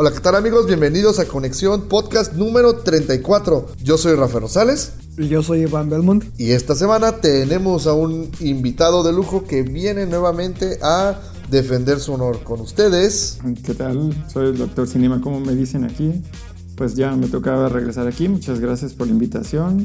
Hola, ¿qué tal amigos? Bienvenidos a Conexión Podcast número 34. Yo soy Rafael Rosales Y yo soy Iván Belmont. y esta semana tenemos a un invitado de lujo que viene nuevamente a defender su honor con ustedes. ¿Qué tal? Soy el doctor Cinema, como me dicen aquí. Pues ya me tocaba regresar aquí. Muchas gracias por la invitación.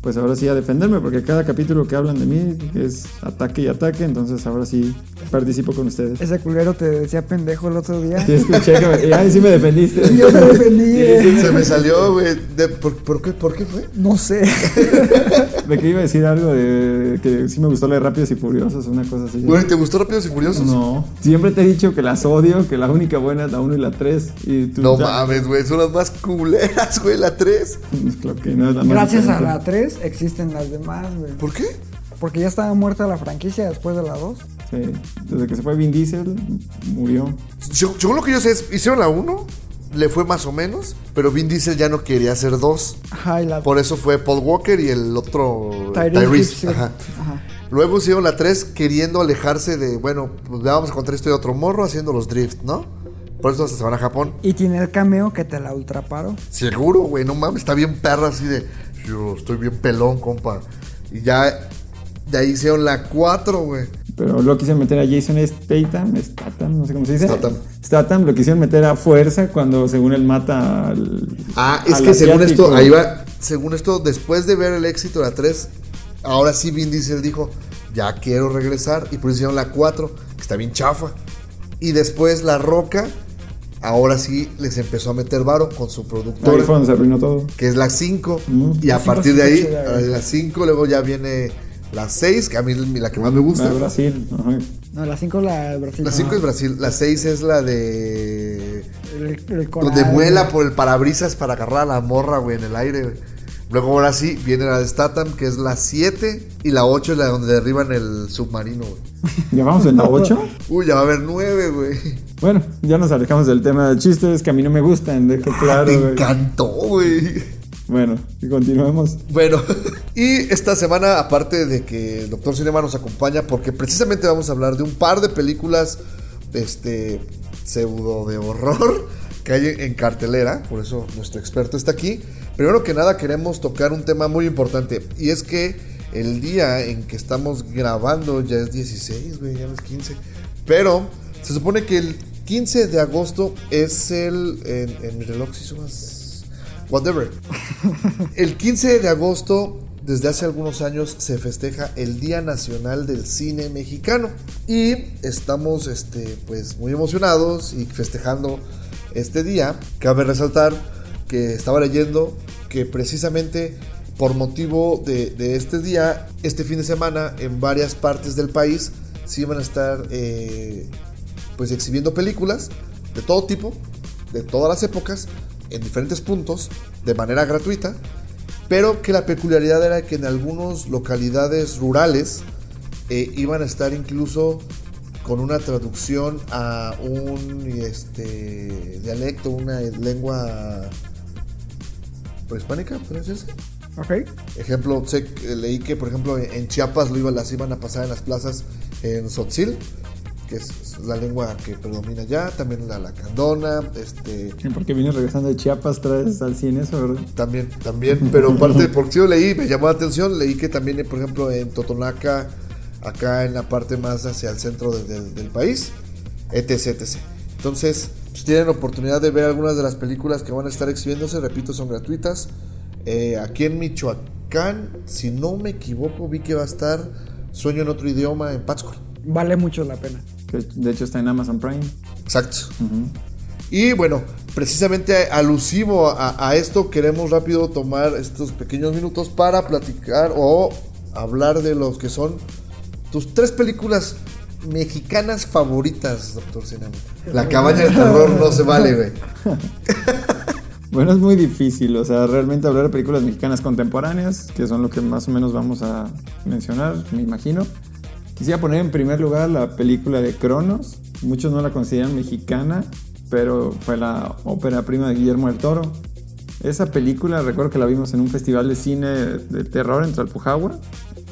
Pues ahora sí a defenderme, porque cada capítulo que hablan de mí es ataque y ataque. Entonces ahora sí participo con ustedes. Ese culero te decía pendejo el otro día. Sí, escuché que me, y ay, sí me defendiste. Yo me defendí. eh. Se me salió, güey. de- ¿Por, por qué, ¿Por qué fue? No sé. De que iba a decir algo de que sí me gustó leer Rápidos y Furiosos, una cosa así. Güey, ¿te gustó Rápidos y Furiosos? No, siempre te he dicho que las odio, que la única buena es la 1 y la 3. Y tú No ya- mames, güey. Son las más culeras, güey, la 3. Pues claro que no es la más Gracias a la 3 existen las demás, güey. ¿Por qué? Porque ya estaba muerta la franquicia después de la 2. Sí, desde que se fue Vin Diesel, murió. Yo- Según lo que yo sé, es- hicieron la 1, le fue más o menos, pero Vin Diesel ya no quería hacer 2. Ajá, y la Por eso fue Paul Walker y el otro Tyrese Tyrese. Ajá. Ajá. Luego hicieron la 3 queriendo alejarse de, bueno, pues ya vamos a contar esto de otro morro haciendo los drift, ¿no? Por eso hasta se van a Japón. Y tiene el cameo que te la ultraparo. Seguro, güey, no mames, está bien perra así de, yo estoy bien pelón, compa. Y ya, ahí hicieron la 4, güey. Pero lo quisieron meter a Jason Statham, Statham, no sé cómo se dice. Statham. Statham lo quisieron meter a fuerza cuando según él mata al. Ah, es al que según esto, ahí va, según esto, después de ver el éxito de la 3, ahora sí Vin Diesel dijo, ya quiero regresar, y por eso hicieron la 4, que está bien chafa. Y después La Roca, ahora sí les empezó a meter varo con su Ahí productora, fue donde se arruinó todo. que es la 5, Mm. y a La cinco partir de ahí, la 5, luego ya viene la 6, que a mí es la que más me gusta. La de Brasil. ajá. No, la 5 la de Brasil. La 5 es Brasil, la 6 es la de... El, el Donde coral, vuela güey. por el parabrisas para agarrar a la morra, güey, en el aire. güey. Luego ahora sí viene la de Statham, que es la 7. Y la 8 es la donde derriban el submarino, güey. Ya vamos en la 8. Uy, ya va a haber 9, güey. Bueno, ya nos alejamos del tema del chiste, es que a mí no me gustan, dejo Te claro. güey. encantó, güey. Bueno, y continuemos. Bueno, y esta semana, aparte de que el Doctor Cinema nos acompaña, porque precisamente vamos a hablar de un par de películas, este, pseudo de horror que hay en cartelera, por eso nuestro experto está aquí. Primero que nada queremos tocar un tema muy importante, y es que el día en que estamos grabando ya es 16, güey, ya no es 15, pero se supone que el 15 de agosto es el, en, en mi reloj si son las... Whatever. El 15 de agosto, desde hace algunos años, se festeja el Día Nacional del Cine Mexicano. Y estamos este, pues, muy emocionados y festejando este día. Cabe resaltar que estaba leyendo que precisamente por motivo de, de este día, este fin de semana, en varias partes del país, sí van a estar eh, pues exhibiendo películas de todo tipo, de todas las épocas, en diferentes puntos, de manera gratuita, pero que la peculiaridad era que en algunas localidades rurales eh, iban a estar incluso con una traducción a un este, dialecto, una lengua prehispánica, ¿puede decirse? Ok. Ejemplo, sé leí que, por ejemplo, en Chiapas lo iban, las iban a pasar en las plazas en Sotzil, que es la lengua que predomina allá, también la lacandona, este, Y Porque vienes regresando de Chiapas, traes al cine eso, ¿verdad? también, también, pero parte, porque sí lo leí, me llamó la atención, leí que también, por ejemplo, en Totonaca, acá en la parte más hacia el centro de- de- del país, etc, etc. Entonces, si tienen oportunidad de ver algunas de las películas que van a estar exhibiéndose, repito, son gratuitas. Eh, aquí en Michoacán, si no me equivoco, vi que va a estar Sueño en otro idioma en Pátzcuaro. Vale mucho la pena. Que de hecho está en Amazon Prime. Exacto. Y bueno, precisamente alusivo a, a esto, queremos rápido tomar estos pequeños minutos para platicar o hablar de los que son tus tres películas mexicanas favoritas, doctor Cinema. La cabaña del terror no se vale, güey. Bueno, es muy difícil, o sea, realmente hablar de películas mexicanas contemporáneas, que son lo que más o menos vamos a mencionar, me imagino. Quisiera poner en primer lugar la película de Cronos. Muchos no la consideran mexicana, pero fue la ópera prima de Guillermo del Toro. Esa película, recuerdo que la vimos en un festival de cine de terror en Tlalpujahua,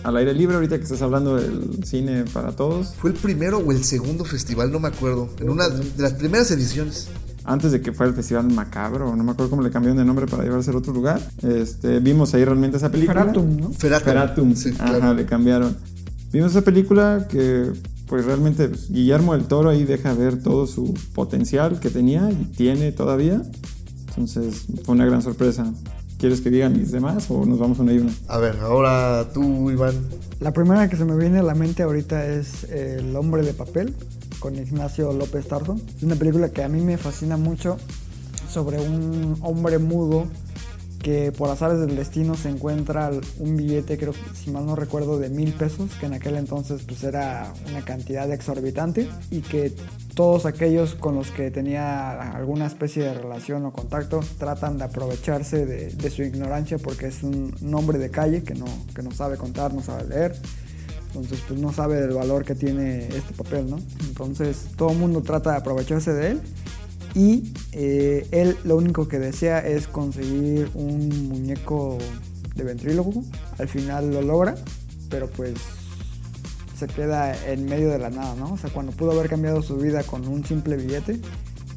al aire libre, ahorita que estás hablando del cine para todos. ¿Fue el primero o el segundo festival? No me acuerdo. En una de las primeras ediciones. antes de que fuera el Festival Macabro, no me acuerdo cómo le cambiaron de nombre para llevarse a otro lugar. Este, vimos ahí realmente esa película. Feratum, ¿no? Feratum. Feratum, Sí, Ajá, claro. le cambiaron. Vimos esa película que, pues realmente, pues, Guillermo del Toro ahí deja ver todo su potencial que tenía y tiene todavía. Entonces, fue una gran sorpresa. ¿Quieres que digan mis demás o nos vamos una y una? A ver, ahora tú, Iván. La primera que se me viene a la mente ahorita es El hombre de papel con Ignacio López Tarso. Es una película que a mí me fascina mucho sobre un hombre mudo que por azares del destino se encuentra un billete, creo, si mal no recuerdo, de mil pesos, que en aquel entonces pues era una cantidad exorbitante y que todos aquellos con los que tenía alguna especie de relación o contacto tratan de aprovecharse de, su ignorancia porque es un, hombre de calle que no, que no sabe contar, no sabe leer. Entonces, pues no sabe del valor que tiene este papel, ¿no? Entonces, todo el mundo trata de aprovecharse de él. Y eh, él lo único que desea es conseguir un muñeco de ventrílogo. Al final lo logra, pero pues se queda en medio de la nada, ¿no? O sea, cuando pudo haber cambiado su vida con un simple billete,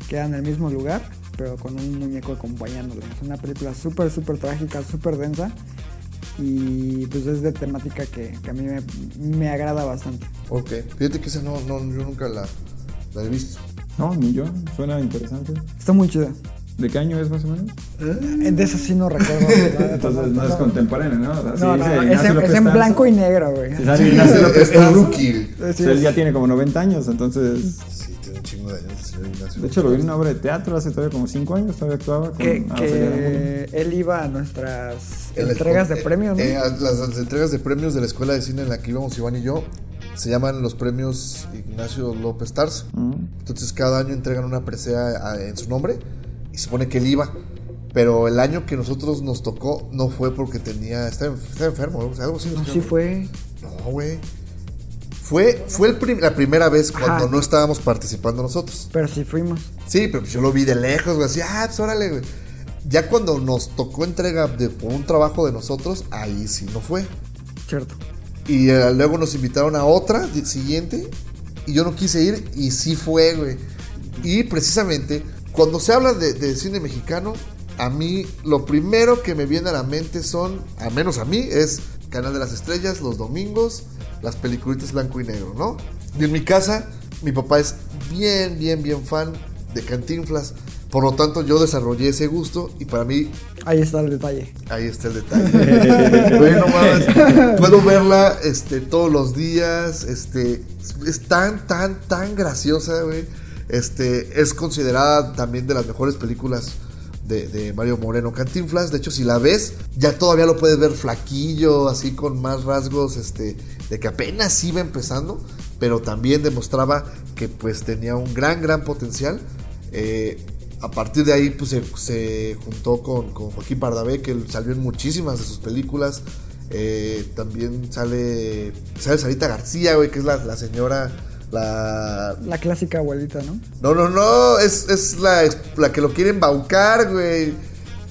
queda en el mismo lugar, pero con un muñeco acompañándole. Es una película súper, súper trágica, súper densa. Y pues es de temática que, que a mí me, me agrada bastante. Ok. Fíjate que esa no, no yo nunca la, la he visto. No, ni yo. Suena interesante. Está muy chida. ¿De qué año es más o menos? Eh, De eso sí no recuerdo. Entonces no es contemporáneo, ¿no? O sea, sí No, dice no, es en, es blanco y negro, güey. Ignacio López Es Tarso, rookie. Sí, él ya tiene como 90 años, entonces... Sí, tiene un chingo de años. De hecho, lo vi en una obra de teatro hace todavía como 5 años, todavía actuaba con que, él iba a nuestras entregas de eh, premios, ¿no? eh, las, las entregas de premios de la escuela de cine en la que íbamos Iván y yo se llaman los premios Ignacio López Tarso. Mm. Entonces cada año entregan una presea en su nombre y se supone que él iba. Pero el año que nosotros nos tocó no fue porque tenía. Estaba, en- estaba enfermo, o sea, algo así. No, sí fue. No, güey. Fue, fue el prim- la primera vez cuando Ajá. no estábamos participando nosotros. Pero sí fuimos. Sí, pero pues yo lo vi de lejos, güey. Así, ah, pues órale, güey. Ya cuando nos tocó entrega de, por un trabajo de nosotros, ahí sí no fue. Cierto. Y eh, luego nos invitaron a otra siguiente. Y yo no quise ir y sí fue, güey. Y precisamente, cuando se habla de, de cine mexicano, a mí lo primero que me viene a la mente son, al menos a mí, es Canal de las Estrellas, los domingos, las peliculitas blanco y negro, ¿no? Y en mi casa, mi papá es bien, bien, bien fan de Cantinflas. Por lo tanto, yo desarrollé ese gusto y para mí Ahí está el detalle. Ahí está el detalle. Güey, no mames. Puedo verla este, todos los días. Este, es tan, tan, tan graciosa, güey. Este, es considerada también de las mejores películas de, de Mario Moreno Cantinflas. De hecho, si la ves, ya todavía lo puedes ver flaquillo, así con más rasgos, este, de que apenas iba empezando, pero también demostraba que pues tenía un gran, gran potencial. Eh, a partir de ahí pues se, se juntó con, con Joaquín Pardavé, que salió en muchísimas de sus películas. Eh, también sale, sale Sarita García, güey, que es la, la señora, la... La clásica abuelita, ¿no? No, no, no, es, es la, la que lo quieren embaucar, güey.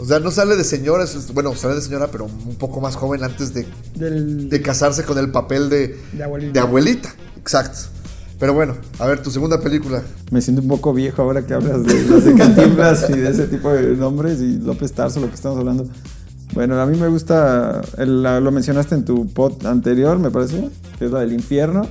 O sea, no sale de señora, es- bueno, sale de señora, pero un poco más joven antes de, Del, de casarse con el papel de, De abuelita. de abuelita. Exacto. Pero bueno, a ver, tu segunda película. Me siento un poco viejo ahora que hablas de, las de Cantinflas y de ese tipo de nombres y López Tarso, lo que estamos hablando. Bueno, a mí me gusta, el- lo mencionaste en tu pod anterior, me parece, que es la del infierno.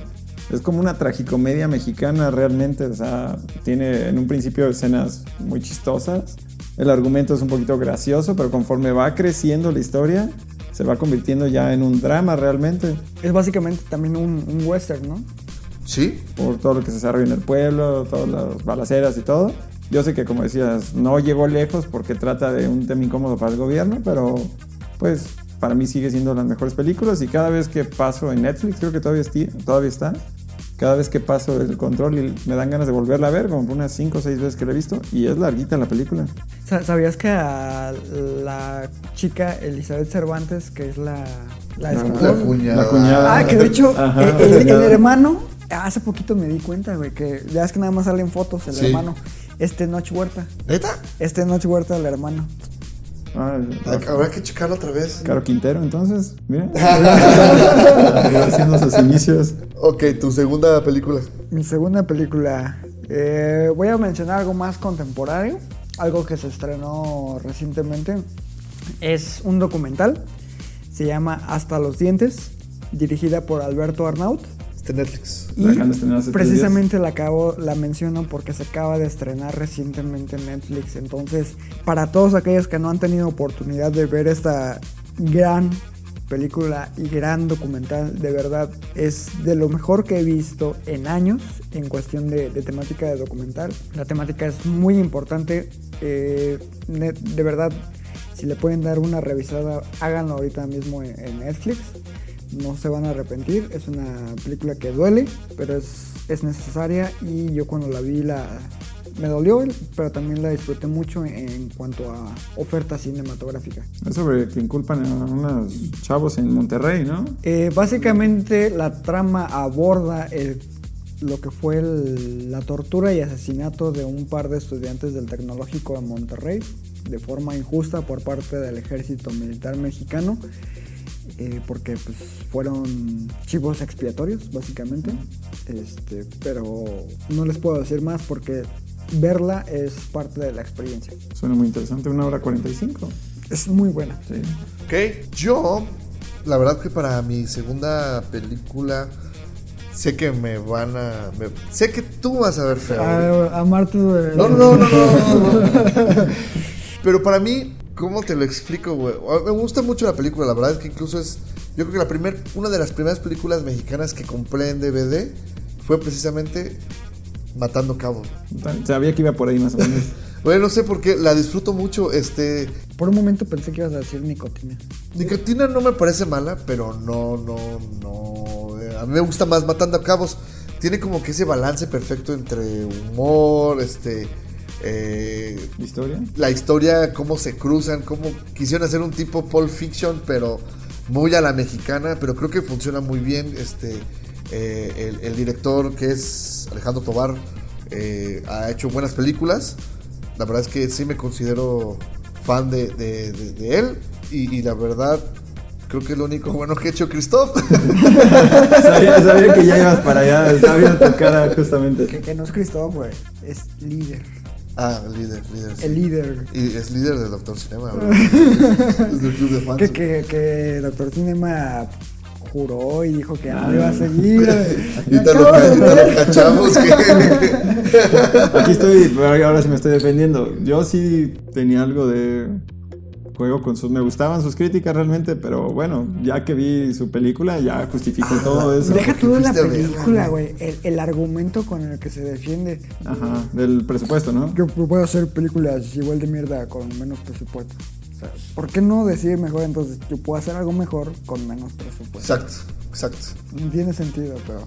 Es como una tragicomedia mexicana realmente, o sea, tiene en un principio escenas muy chistosas. El argumento es un poquito gracioso, pero conforme va creciendo la historia, se va convirtiendo ya en un drama realmente. Es básicamente también un, un western, ¿no? ¿Sí? por todo lo que se desarrolla en el pueblo, todas las balaceras y todo. Yo sé que, como decías, no llegó lejos porque trata de un tema incómodo para el gobierno, pero pues para mí sigue siendo las mejores películas y cada vez que paso en Netflix, creo que todavía, todavía está, cada vez que paso el control y me dan ganas de volverla a ver, como unas 5 o 6 veces que la he visto, y es larguita la película. Sa- ¿Sabías que a la chica Elizabeth Cervantes, que es la, la La-? La cuñada. La cuñada. Ah, que de hecho, Ajá, eh, el, el cuñada. hermano, hace poquito me di cuenta, güey, que ya es que nada más salen fotos, el Sí. hermano. Este Noche Huerta. ¿Neta? Este Noche Huerta, el hermano. Ah, Habrá que checarlo otra vez. Caro Quintero, entonces, mira. haciendo sus inicios. Ok, tu segunda película. Mi segunda película. eh, voy a mencionar algo más contemporáneo, algo que se estrenó recientemente. Es un documental. Se llama Hasta los dientes, dirigida por Alberto Arnaut. Este Netflix. La Y de precisamente la acabo, la menciono porque se acaba de estrenar recientemente en Netflix. Entonces, para todos aquellos que no han tenido oportunidad de ver esta gran película y gran documental, de verdad es de lo mejor que he visto en años en cuestión de, de temática de documental. La temática es muy importante. eh, de verdad, si le pueden dar una revisada, háganlo ahorita mismo en- en Netflix no se van a arrepentir. Es una película que duele, pero es, es necesaria y yo cuando la vi la me dolió, pero también la disfruté mucho en, cuanto a oferta cinematográfica. Es sobre que inculpan a unos chavos en Monterrey, ¿no? Eh, básicamente la trama aborda el- lo que fue el- la tortura y asesinato de un par de estudiantes del Tecnológico de Monterrey de forma injusta por parte del ejército militar mexicano. Eh, porque pues fueron chivos expiatorios básicamente este pero no les puedo decir más porque verla es parte de la experiencia Suena muy interesante, una hora 45. es muy buena Sí. Ok, yo, la verdad que para mi segunda película, sé que me van a. me- sé que tú vas a ver feo. a, a Marta No, no, no, no, no, no. Pero para mí, ¿cómo te lo explico, güey? Me gusta mucho la película, la verdad es que incluso es. Yo creo que la primer, una de las primeras películas mexicanas que compré en DVD fue precisamente Matando Cabos. Sabía que iba por ahí más o menos. Güey, no sé por qué, la disfruto mucho. Este. por un momento pensé que ibas a decir nicotina Nicotina no me parece mala, pero no, no, no. eh, A mí me gusta más Matando a Cabos. Tiene como que ese balance perfecto entre humor, este. Eh, ¿Historia? la historia, cómo se cruzan, cómo quisieron hacer un tipo Pulp Fiction, pero muy a la mexicana, pero creo que funciona muy bien. Este, eh, el, el director que es Alejandro Tobar eh, ha hecho buenas películas. La verdad es que sí me considero fan de, de- de- de él y, y la verdad creo que es lo único bueno que ha hecho Christoph. Sabía, sabía que ya ibas para allá, sabía tu cara justamente. que, que no es Cristóbal güey es líder ah, líder, líder. sí. el líder Y es líder de Doctor Cinema, ¿verdad? es del club de fans. que, que, que Doctor Cinema juró y dijo que no iba a seguir Y te lo, ca- y te lo cachamos que... Aquí estoy, pero ahora sí me estoy defendiendo. Yo sí tenía algo de juego con sus. Me gustaban sus críticas realmente, pero bueno, ya que vi su película, ya justifico todo eso. Deja tú la fuiste a verla, película, güey. El, el argumento con el que se defiende. Ajá, del presupuesto, ¿no? Yo puedo hacer películas igual de mierda con menos presupuesto. O sea, ¿por qué no decir mejor entonces? Yo puedo hacer algo mejor con menos presupuesto. Exacto, exacto. No tiene sentido, pero,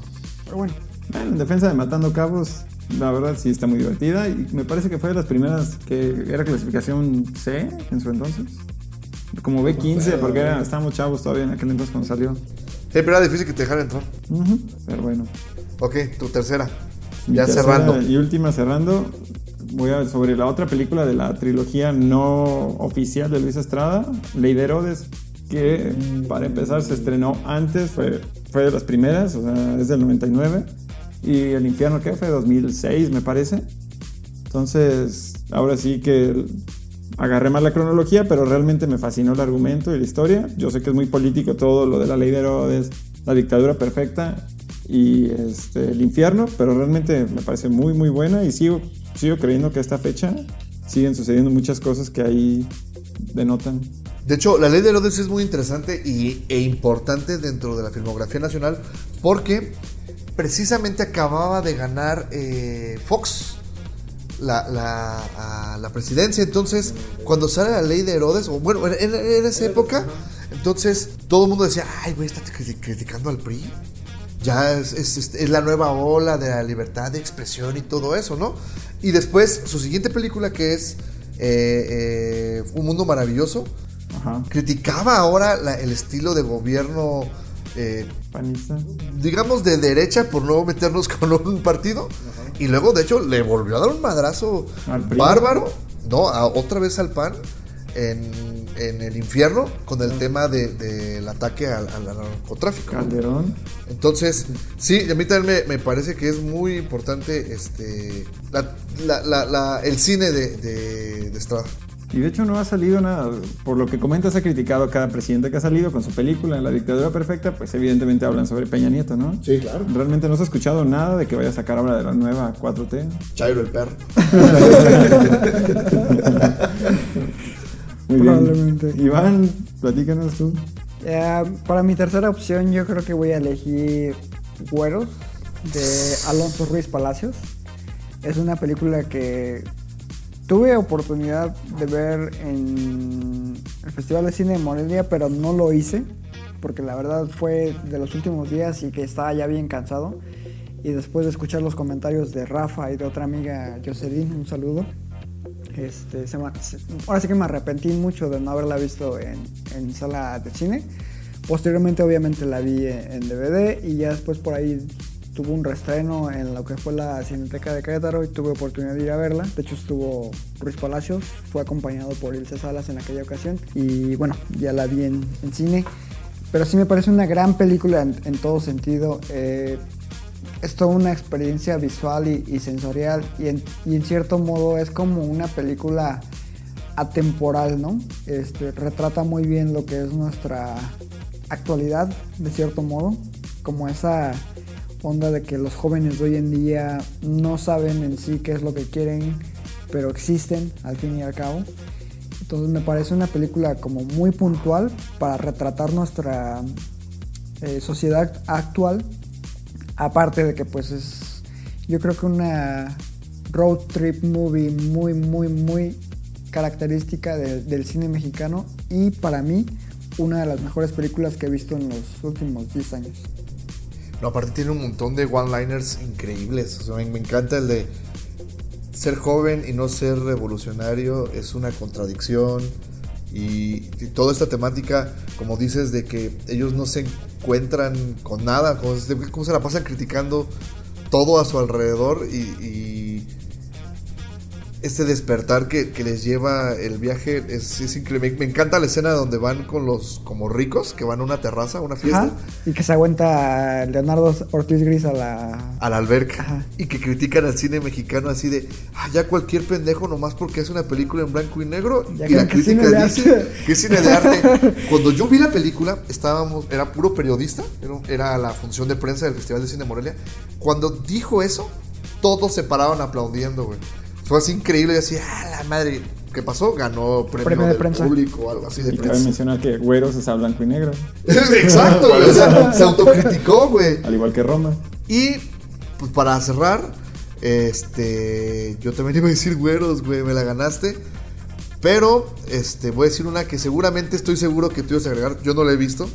pero bueno. Bueno, en defensa de Matando Cabos, la verdad sí está muy divertida y me parece que fue de las primeras que era clasificación C en su entonces. Como B15, porque era- estábamos chavos todavía en aquel entonces cuando salió. Sí, pero era difícil que te dejaran entrar. Ujú, Pero bueno. Ok, tu tercera. Mi ya tercera cerrando. Y última cerrando, voy a sobre la otra película de la trilogía no oficial de Luis Estrada, Ley de Herodes, que para empezar se estrenó antes, fue, fue de las primeras, o sea, es del 99. Y El Infierno, ¿qué fue? 2006, me parece. Entonces, ahora sí que agarré más la cronología, pero realmente me fascinó el argumento y la historia. Yo sé que es muy político todo lo de la ley de Herodes, la dictadura perfecta y este, el infierno, pero realmente me parece muy, muy buena y sigo, sigo creyendo que a esta fecha siguen sucediendo muchas cosas que ahí denotan. De hecho, la ley de Herodes es muy interesante y, e importante dentro de la filmografía nacional porque precisamente acababa de ganar eh, Fox la, la, a la presidencia. Entonces, cuando sale la ley de Herodes, o bueno, en, esa época, entonces todo el mundo decía, ay, güey, está criti- criticando al PRI. ya es, es- es- es la nueva ola de la libertad de expresión y todo eso, ¿no? Y después su siguiente película que es eh, eh, Un Mundo Maravilloso, Ajá. criticaba ahora la- el estilo de gobierno, eh, digamos, de derecha por no meternos con un partido. Y luego, de hecho, le volvió a dar un madrazo bárbaro, ¿no? A- otra vez al PAN en, en el infierno con el tema de- del ataque al, al narcotráfico. Calderón. Entonces, sí, a mí también me, me parece que es muy importante este la- la- la- la- el cine de, de, de Estrada. Y de hecho no ha salido nada. Por lo que comentas, ha criticado a cada presidente que ha salido con su película en La Dictadura Perfecta, pues evidentemente hablan sobre Peña Nieto, ¿no? Sí, claro. Realmente no se ha escuchado nada de que vaya a sacar ahora de la nueva 4T. Chairo el perro. Muy bien. Probablemente. Iván, platícanos tú. Eh, para mi tercera opción yo creo que voy a elegir Güeros de Alonso Ruiz Palacios. Es una película que tuve oportunidad de ver en el Festival de Cine de Morelia, pero no lo hice porque la verdad fue de los últimos días y que estaba ya bien cansado. Y después de escuchar los comentarios de Rafa y de otra amiga Jocelyn, un saludo. Este, se ahora sí que me arrepentí mucho de no haberla visto en, sala de cine. Posteriormente, obviamente, la vi en DVD y ya después por ahí tuvo un reestreno en lo que fue la Cineteca de Querétaro y tuve oportunidad de ir a verla. De hecho, estuvo Ruiz Palacios, fue acompañado por Ilse Salas en aquella ocasión y bueno, ya la vi en, en cine. Pero sí me parece una gran película en, todo sentido. Eh, es toda una experiencia visual y, y sensorial y en, y en cierto modo es como una película atemporal, ¿no? Este, retrata muy bien lo que es nuestra actualidad, de cierto modo, como esa onda de que los jóvenes de hoy en día no saben en sí qué es lo que quieren, pero existen al fin y al cabo. Entonces me parece una película como muy puntual para retratar nuestra eh, sociedad actual Aparte de que pues es yo creo que una road trip movie muy muy muy característica de- del cine mexicano y para mí una de las mejores películas que he visto en los últimos 10 años. No, aparte tiene un montón de one-liners increíbles. Me, encanta el de ser joven y no ser revolucionario es una contradicción. Y, toda esta temática, como dices, de que ellos no se encuentran con nada, como, se- la pasan criticando todo a su alrededor y este despertar que, que les lleva el viaje es, es increíble. Me, encanta la escena donde van con los como ricos, que van a una terraza, a una fiesta. Ajá, y que se aguanta Leonardo Ortiz Gris a la... a la alberca Ajá. y que critican al cine mexicano así de ah, ya cualquier pendejo nomás porque es una película en blanco y negro Ya y la crítica dice que cine de arte cuando yo vi la película estábamos era puro periodista era, la función de prensa del Festival de Cine Morelia cuando dijo eso todos se paraban aplaudiendo güey fue así increíble y así ah la madre ¿qué pasó? ganó premio, Premio de prensa. público o algo así de Y cabe mencionar que Güeros es a blanco y negro, exacto güey, o sea, se autocriticó güey al igual que Roma. y pues para cerrar, este, yo también iba a decir güeros, güey, me la ganaste. Pero, este, voy a decir una que seguramente estoy seguro que tú ibas a agregar. Yo no la he visto,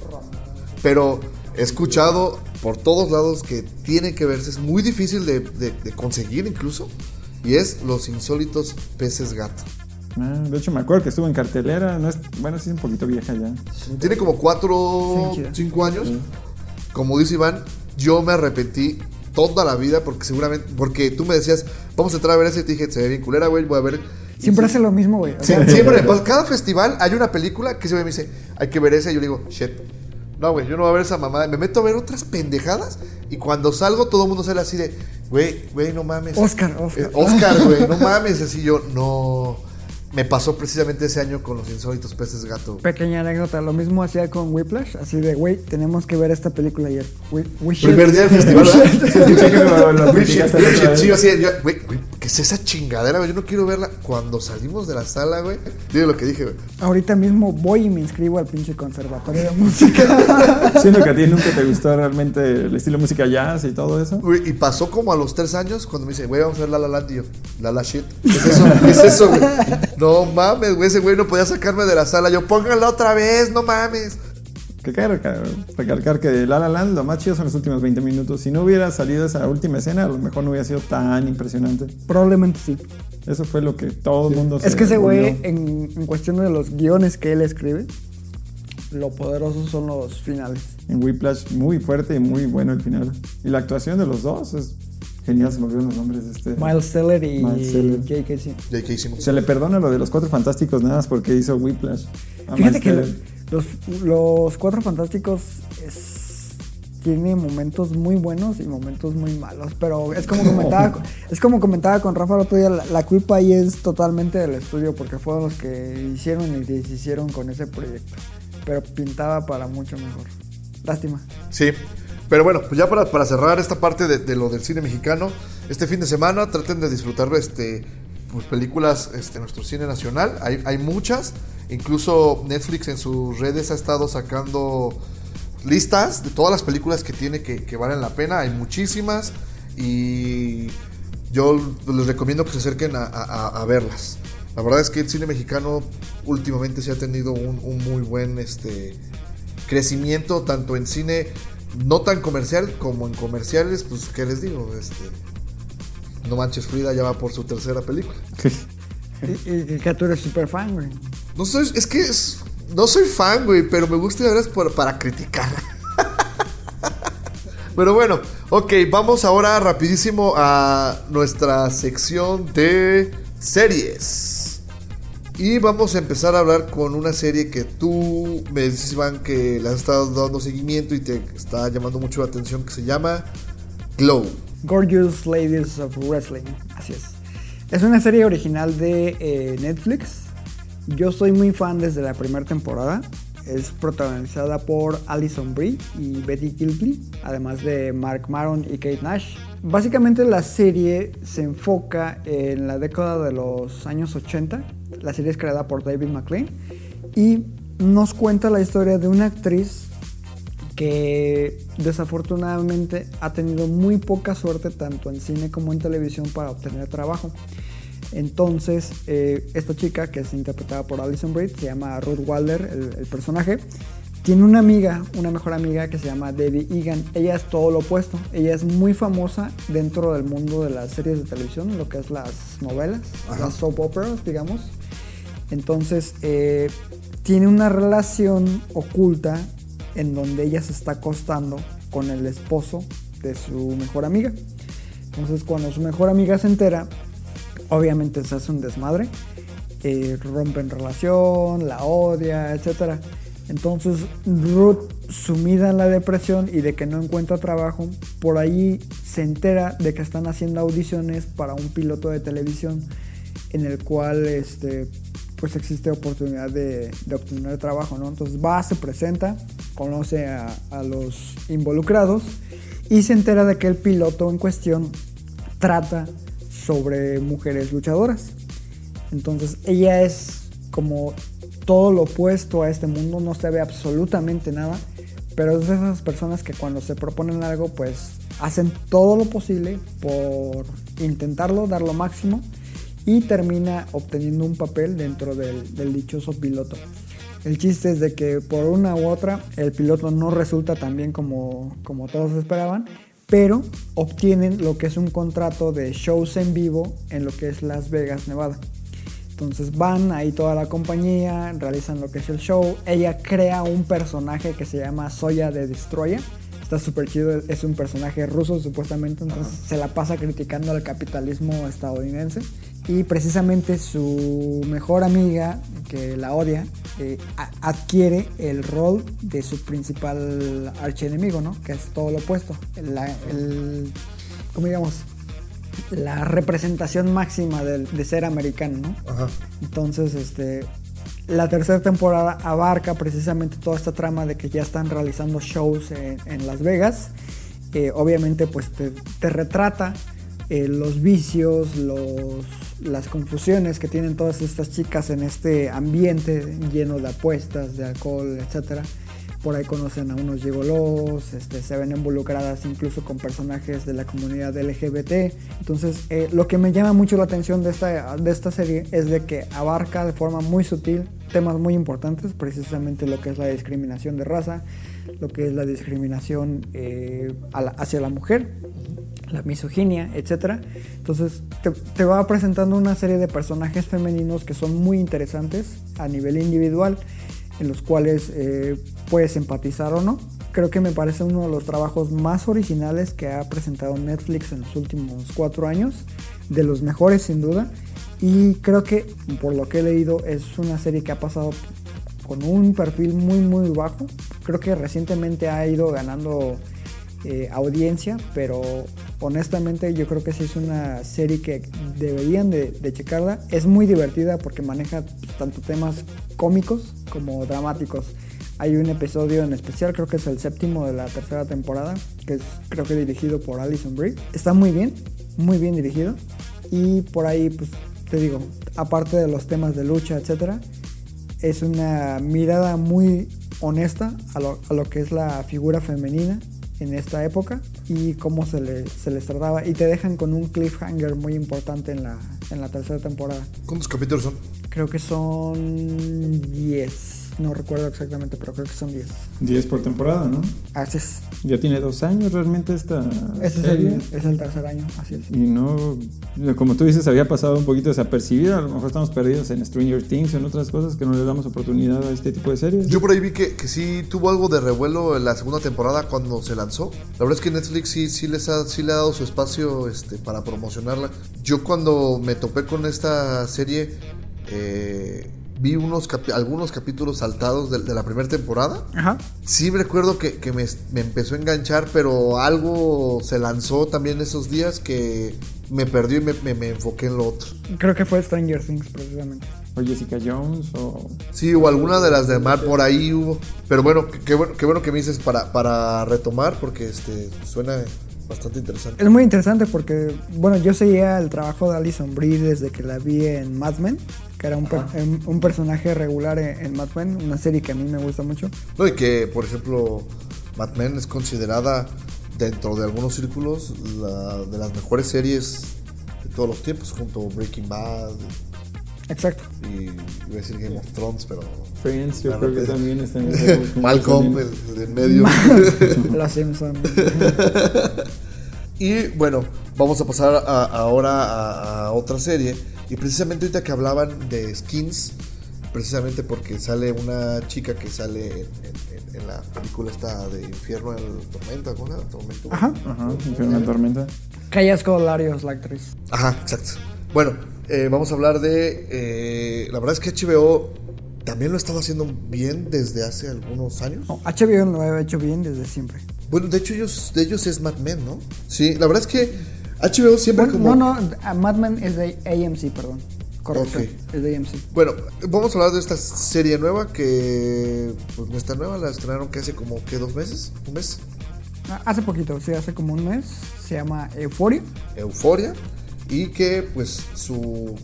pero he escuchado por todos lados que tiene que verse. Es muy difícil de, de- de conseguir incluso. Y es Los Insólitos Peces Gato. Ah, de hecho, me acuerdo que estuvo en cartelera. No es, bueno, sí, es un poquito vieja ya. Tiene como 4, Sí, chida. 5 años. Como dice Iván, yo me arrepentí toda la vida porque seguramente, porque tú me decías, vamos a entrar a ver ese y te dije, se ve bien culera, güey, voy a ver. Siempre hace lo mismo, güey. Sí, siempre pasa. Cada festival hay una película que se me dice, hay que ver esa. Y yo le digo, shit. No, güey, yo no voy a ver esa mamada. Me meto a ver otras pendejadas. Y cuando salgo, todo el mundo sale así de, güey, güey, no mames. Oscar, Oscar. Eh, Oscar, güey, no mames. Así yo, no. Me pasó precisamente ese año con los insólitos peces gato. Pequeña anécdota, lo mismo hacía con Whiplash, así de, güey, tenemos que ver esta película ayer. We, we should. Primer día del festival, Güey, sí, así, ¿qué es esa chingadera, güey? Yo no quiero verla. Cuando salimos de la sala, güey, dile lo que dije, güey. Ahorita mismo voy y me inscribo al pinche conservatorio de música. Siendo que a ti nunca te gustó realmente el estilo música jazz y todo eso. Güey, y pasó como a los tres años cuando me dice, güey, vamos a ver La La Land. Y yo, La La Shit. ¿Qué es eso? ¿Qué es eso, güey? No mames, güey, ese güey no podía sacarme de la sala. Yo, pónganla otra vez, no mames. Que reca- recalcar que La La Land lo más chido son los últimos 20 minutos. Si no hubiera salido esa última escena, a lo mejor no hubiera sido tan impresionante. Probablemente sí. Eso fue lo que todo el mundo Es se que ese güey, en, en cuestión de los guiones que él escribe, lo poderosos son los finales. En Whiplash muy fuerte y muy bueno el final. Y la actuación de los dos es genial, se me olvidaron los nombres. Este, Miles Teller y. J.K. Simmons. Se le perdona lo de los cuatro fantásticos nada más porque hizo Whiplash. A Fíjate Miles que Teller. los, los Cuatro Fantásticos es- tiene momentos muy buenos y momentos muy malos, pero es como comentaba, es como comentaba con Rafa el otro día, la, la culpa ahí es totalmente del estudio porque fueron los que hicieron y deshicieron con ese proyecto, pero pintaba para mucho mejor. Lástima. Sí. Pero bueno, pues ya para, para cerrar esta parte de, lo del cine mexicano, este fin de semana traten de disfrutar este, pues, películas este, nuestro cine nacional. Hay, hay muchas. Incluso Netflix en sus redes ha estado sacando listas de todas las películas que tiene que, que valen la pena. Hay muchísimas. Y yo les recomiendo que se acerquen a, a- a verlas. La verdad es que el cine mexicano últimamente se ha tenido un, un muy buen este, crecimiento, tanto en cine no tan comercial como en comerciales. Pues, ¿qué les digo? Este, no manches, Frida ya va por su tercera película. Y, que tú eres súper fan, güey. No soy, es que es- no soy fan, güey, pero me gusta ver por, para criticar. pero bueno, ok, vamos ahora rapidísimo a nuestra sección de series. Y vamos a empezar a hablar con una serie que tú me dices, Iván, que le has estado dando seguimiento y te está llamando mucho la atención, que se llama Glow. Gorgeous Ladies of Wrestling. Así es. Es una serie original de eh, Netflix. Yo soy muy fan desde la primera temporada. Es protagonizada por Alison Brie y Betty Gilpin, además de Mark Maron y Kate Nash. Básicamente la serie se enfoca en la década de los años 80. La serie es creada por David McLean y nos cuenta la historia de una actriz que desafortunadamente ha tenido muy poca suerte tanto en cine como en televisión para obtener trabajo. Entonces, eh, esta chica, que es interpretada por Alison Brie, se llama Ruth Walder, el, el personaje, tiene una amiga, una mejor amiga que se llama Debbie Egan. Ella es todo lo opuesto. Ella es muy famosa dentro del mundo de las series de televisión, lo que es las novelas, las soap operas, digamos. Entonces, eh, tiene una relación oculta en donde ella se está acostando con el esposo de su mejor amiga. Entonces, cuando su mejor amiga se entera, obviamente se hace un desmadre, eh, rompen relación, la odia, etc. Entonces, Ruth, sumida en la depresión y de que no encuentra trabajo, por ahí se entera de que están haciendo audiciones para un piloto de televisión en el cual este, pues existe oportunidad de, obtener trabajo, ¿no? Entonces va, se presenta, conoce a los involucrados y se entera de que el piloto en cuestión trata sobre mujeres luchadoras. Entonces ella es como todo lo opuesto a este mundo, no se ve absolutamente nada, pero es de esas personas que cuando se proponen algo pues hacen todo lo posible por intentarlo, dar lo máximo y termina obteniendo un papel dentro del, dichoso piloto. El chiste es de que por una u otra el piloto no resulta tan bien como, como todos esperaban, pero obtienen lo que es un contrato de shows en vivo en lo que es Las Vegas, Nevada. Entonces van ahí toda la compañía, realizan lo que es el show. Ella crea un personaje que se llama Soya de Destroyer. Está súper chido, es un personaje ruso supuestamente, entonces se la pasa criticando al capitalismo estadounidense. Y precisamente su mejor amiga, que la odia, eh, adquiere el rol de su principal archienemigo, ¿no? Que es todo lo opuesto. La- el, ¿Cómo digamos? La representación máxima del- de, ser americano, ¿no? Ajá. Entonces, este, la tercera temporada abarca precisamente toda esta trama de que ya están realizando shows en, en Las Vegas. Eh, obviamente, pues te, te retrata eh, los vicios, los, las confusiones que tienen todas estas chicas en este ambiente lleno de apuestas, de alcohol, etcétera. Por ahí conocen a unos gigolos, este, se ven involucradas incluso con personajes de la comunidad LGBT. Entonces, eh, lo que me llama mucho la atención de esta, de esta serie es de que abarca de forma muy sutil temas muy importantes, precisamente lo que es la discriminación de raza, lo que es la discriminación eh, hacia la mujer, la misoginia, etc. Entonces te, te va presentando una serie de personajes femeninos que son muy interesantes a nivel individual, en los cuales eh, puedes empatizar o no. Creo que me parece uno de los trabajos más originales que ha presentado Netflix en los últimos cuatro años, de los mejores sin duda. Y creo que, por lo que he leído, es una serie que ha pasado con un perfil muy muy bajo. Creo que recientemente ha ido ganando eh, audiencia, pero honestamente yo creo que sí es una serie que deberían de, checarla. Es muy divertida porque maneja tanto temas cómicos como dramáticos. Hay un episodio en especial, creo que es el séptimo de la tercera temporada, que es creo que dirigido por Alison Brie. Está muy bien, muy bien dirigido. Y por ahí, pues te digo, aparte de los temas de lucha, etcétera, es una mirada muy honesta a lo, a lo que es la figura femenina en esta época y cómo se, le, se les trataba. Y te dejan con un cliffhanger muy importante en la, en la tercera temporada. ¿Cuántos capítulos son? Creo que son 10. No recuerdo exactamente, pero creo que son 10. 10 por temporada, ¿no? Así es. Ya tiene dos años realmente esta Este es serie. el, es el tercer año, así es. Y no, como tú dices, había pasado un poquito desapercibida. A lo mejor estamos perdidos en Stranger Things o en otras cosas que no le damos oportunidad a este tipo de series. Yo por ahí vi que, que sí tuvo algo de revuelo en la segunda temporada cuando se lanzó. La verdad es que Netflix sí, sí, les ha, sí le ha dado su espacio este, para promocionarla. Yo cuando me topé con esta serie, eh, vi unos capi- algunos capítulos saltados de, de la primera temporada. Ajá. Sí recuerdo que, que me, me empezó a enganchar, pero algo se lanzó también esos días que me perdió y me, me- me enfoqué en lo otro. Creo que fue Stranger Things, precisamente. O Jessica Jones o... Sí, o alguna de las de Mar por ahí hubo. Pero bueno, qué, qué bueno, qué bueno que me dices para, para retomar, porque este suena bastante interesante. Es muy interesante porque, bueno, yo seguía el trabajo de Alison Brie desde que la vi en Mad Men, que era un, per- en- un personaje regular en, en Mad Men, una serie que a mí me gusta mucho. No, y que, por ejemplo, Mad Men es considerada dentro de algunos círculos la, de las mejores series de todos los tiempos, junto a Breaking Bad Exacto. y iba a decir Game of Thrones, pero Friends, yo La creo que también está en ese grupo Malcolm, el, el de en medio. Los Simpsons. Y bueno, vamos a pasar a- ahora a, a otra serie. Y precisamente ahorita que hablaban de skins, precisamente porque sale una chica que sale en, en- en- la película esta de Infierno en la Tormenta, ¿cómo llama? Tormenta. Ajá. Ajá, Infierno en la tormenta. Calla Larios, la actriz. Ajá, exacto. Bueno, eh, vamos a hablar de. eh, la verdad es que HBO también lo ha estado haciendo bien desde hace algunos años. No, HBO lo ha hecho bien desde siempre. Bueno, de hecho, ellos, de ellos es Mad Men, ¿no? Sí, la verdad es que HBO siempre Bueno, como. No, no, a Mad Men es de AMC, perdón. Correcto, es de AMC. Bueno, vamos a hablar de esta serie nueva que. Pues no está nueva, la estrenaron que hace como que dos meses, un mes. Ah, Hace poquito, sí, hace como un mes. Se llama Euphoria. Euforia. Y que pues su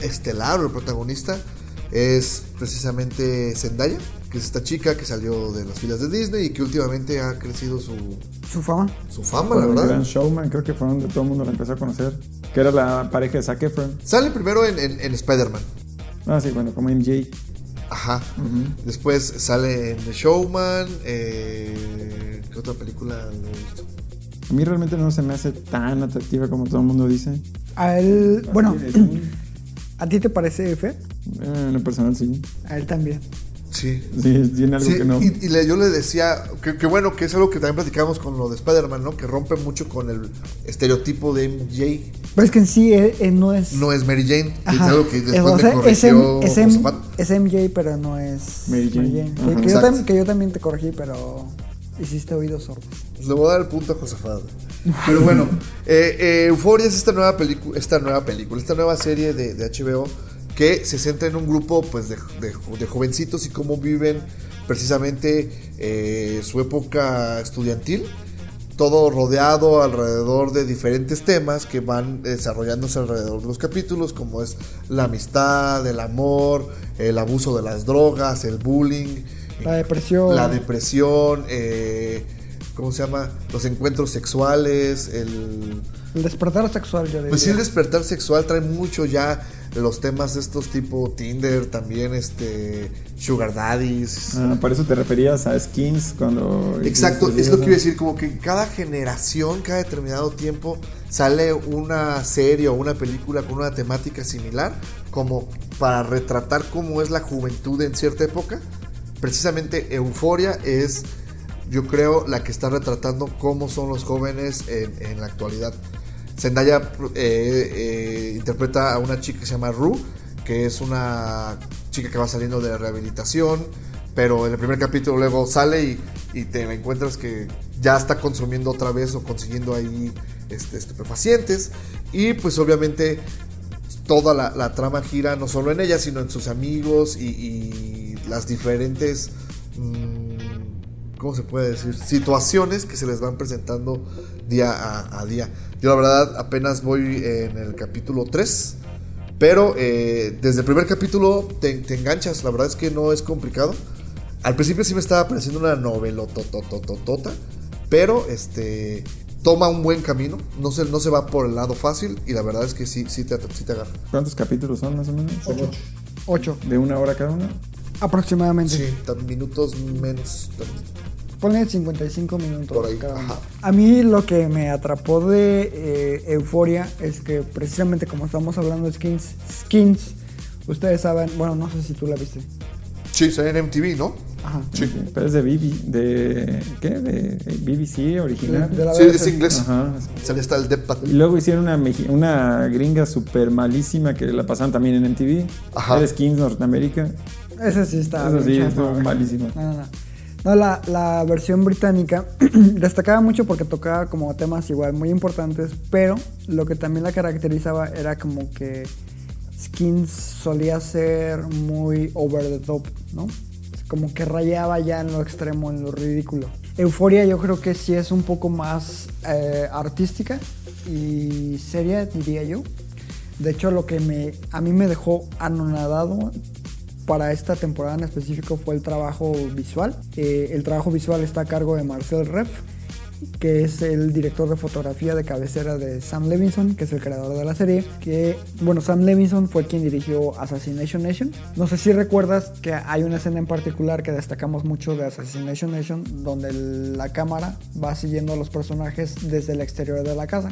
estelar o el protagonista es precisamente Zendaya, que es esta chica que salió de las filas de Disney y que últimamente ha crecido su, Su fama. su fama, Por la el verdad. Gran Showman, creo que fue donde todo el mundo la empezó a conocer. Que era la pareja de Zac Efron. Sale primero en, en- en Spider-Man. Ah, sí, bueno, como MJ. Ajá. Después sale en The Showman. Eh, ¿Qué otra película he visto? A mí realmente no se me hace tan atractiva como todo el mundo dice. A él, bueno, ¿a ti te parece feo? Eh, en lo personal sí. A él también. Sí. Sí, tiene algo Sí, que no. y, y le- yo le decía que, que bueno, que es algo que también platicamos con lo de Spider-Man, ¿no? Que rompe mucho con el estereotipo de MJ. Pero es que en sí él, él no es. No es Mary Jane, que es Ajá. algo que Es- después o me sea, es, corrigió M- es, M- es MJ, pero no es Mary Jane. Que- Ajá. que, yo que yo también te corregí, pero hiciste oídos sordos. Le voy a dar el punto a Josafat. Pero bueno, eh, eh, Euphoria es esta nueva, película esta nueva película, esta nueva serie de, de HBO que se centra en un grupo pues, de, de jovencitos y cómo viven precisamente eh, su época estudiantil. Todo rodeado alrededor de diferentes temas que van desarrollándose alrededor de los capítulos, como es la amistad, el amor, el abuso de las drogas, el bullying, La depresión. la depresión, eh, ¿cómo se llama? Los encuentros sexuales, el, El despertar sexual, yo diría. Pues sí, el despertar sexual trae mucho ya los temas estos tipo Tinder, también este Sugar Daddies. Ah, por eso te referías a skins cuando... Exacto, es lo que iba a decir, como que cada generación, cada determinado tiempo, sale una serie o una película con una temática similar, como para retratar cómo es la juventud en cierta época. Precisamente Euforia es, yo creo, la que está retratando cómo son los jóvenes en, la actualidad. Zendaya eh, eh, interpreta a una chica que se llama Rue, que es una chica que va saliendo de la rehabilitación, pero en el primer capítulo luego sale y, te la encuentras que ya está consumiendo otra vez o consiguiendo ahí este, estupefacientes. Y pues obviamente toda la, trama gira no solo en ella, sino en sus amigos y las diferentes... mm, ¿Cómo se puede decir? Situaciones que se les van presentando día a, a día. Yo la verdad apenas voy en el capítulo 3. Pero eh, desde el primer capítulo te, te enganchas. La verdad es que no es complicado. Al principio sí me estaba pareciendo una novela totototota. Pero este toma un buen camino. No se, no se va por el lado fácil. Y la verdad es que sí, sí, te, sí te agarra. ¿Cuántos capítulos son más o menos? Ocho, ¿De una hora cada uno? Aproximadamente. Sí, minutos menos. Ponle 55 minutos Por ahí, cada ajá. A mí lo que me atrapó de eh, Euforia es que precisamente como estamos hablando de skins, skins, ustedes saben, bueno, no sé si tú la viste. Sí, sale en MTV, ¿no? Ajá. Sí. Pero es de BB, de... ¿Qué? De BBC original. De la Sí, BBC. es inglés. Ajá. Sale hasta el Depp Y luego hicieron una, una gringa súper malísima que la pasaban también en MTV. Ajá. Era Skins Norteamérica. Ese sí está Eso sí, estuvo malísimo. No, no, no. No, la, la versión británica destacaba mucho porque tocaba como temas igual muy importantes, pero lo que también la caracterizaba era como que Skins solía ser muy over the top, ¿no? Como que rayaba ya en lo extremo, en lo ridículo. Euforia yo creo que sí es un poco más eh, artística y seria, diría yo. De hecho, lo que me, a mí me dejó anonadado para esta temporada en específico fue el trabajo visual. Eh, el trabajo visual está a cargo de Marcel Reff, que es el director de fotografía de cabecera de Sam Levinson, que es el creador de la serie. Que, bueno, Sam Levinson fue quien dirigió Assassination Nation. No sé si recuerdas que hay una escena en particular que destacamos mucho de Assassination Nation, donde la cámara va siguiendo a los personajes desde el exterior de la casa.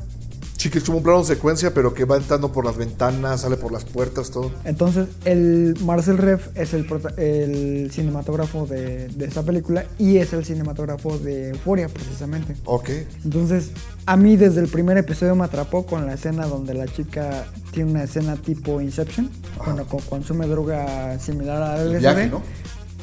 Sí, que es como un plano secuencia, pero que va entrando por las ventanas, sale por las puertas, todo. Entonces, el Marcel Reff es el, cinematógrafo de, de esta película y es el cinematógrafo de Euphoria, precisamente. Ok. Entonces, a mí desde el primer episodio me atrapó con la escena donde la chica tiene una escena tipo Inception, cuando co- consume droga similar a LSD. ¿no?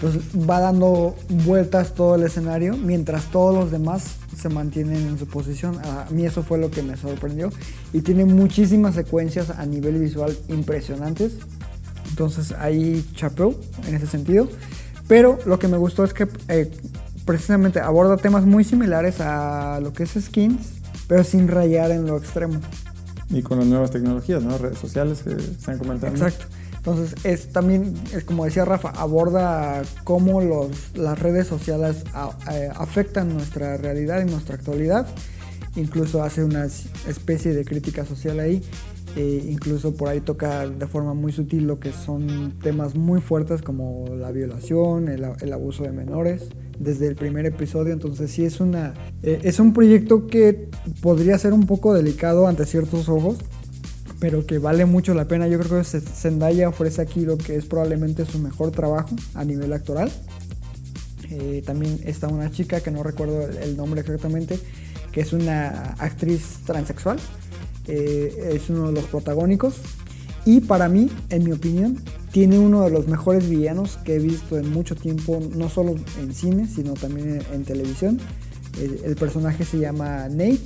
Entonces va dando vueltas todo el escenario mientras todos los demás se mantienen en su posición. A mí eso fue lo que me sorprendió. Y tiene muchísimas secuencias a nivel visual impresionantes. Entonces ahí chapeo en ese sentido. Pero lo que me gustó es que eh, precisamente aborda temas muy similares a lo que es skins, pero sin rayar en lo extremo. Y con las nuevas tecnologías, ¿no? Redes sociales que están comentando. Exacto. Entonces, es también, es como decía Rafa, aborda cómo los, las redes sociales afectan nuestra realidad y nuestra actualidad. Incluso hace una especie de crítica social ahí. Eh, incluso por ahí toca de forma muy sutil lo que son temas muy fuertes como la violación, el abuso de menores, desde el primer episodio. Entonces sí es una eh, es un proyecto que podría ser un poco delicado ante ciertos ojos, pero que vale mucho la pena. Yo creo que Zendaya ofrece aquí lo que es probablemente su mejor trabajo a nivel actoral. Eh, también está una chica que no recuerdo el- nombre exactamente, que es una actriz transexual. Eh, es uno de los protagónicos. Y para mí, en mi opinión, tiene uno de los mejores villanos que he visto en mucho tiempo, no solo en cine, sino también en, televisión. El, el personaje se llama Nate.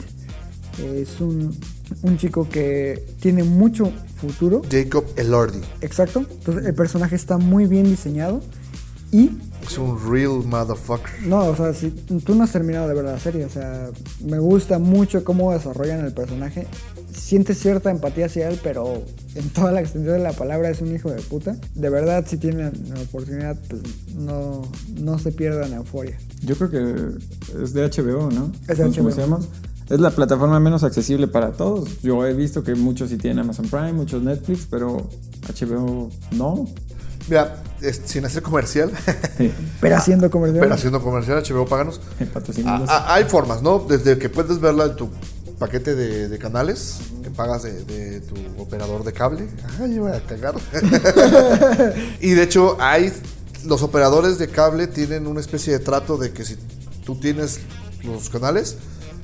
Es un, un chico que tiene mucho futuro. Jacob Elordi. Exacto. Entonces el personaje está muy bien diseñado. Y Es un real motherfucker. no, o sea, si tú no has terminado de ver la serie, o sea, me gusta mucho cómo desarrollan el personaje. Sientes cierta empatía hacia él, pero en toda la extensión de la palabra es un hijo de puta. De verdad, si tienen la oportunidad, pues no, no se pierdan euforia. Yo creo que es de HBO, ¿no? Es de ¿Cómo HBO. se llama? Es la plataforma menos accesible para todos. Yo he visto que muchos sí tienen Amazon Prime, muchos Netflix, pero HBO no. Mira, es- sin hacer comercial, Pero haciendo comercial. pero haciendo comercial, HBO Páganos. Patrocínanos. Ah, ah, hay formas, ¿no? Desde que puedes verla en tu paquete de, de canales que pagas de, de tu operador de cable. Ay, voy a cagar. y de hecho, hay. Los operadores de cable tienen una especie de trato de que si tú tienes los canales,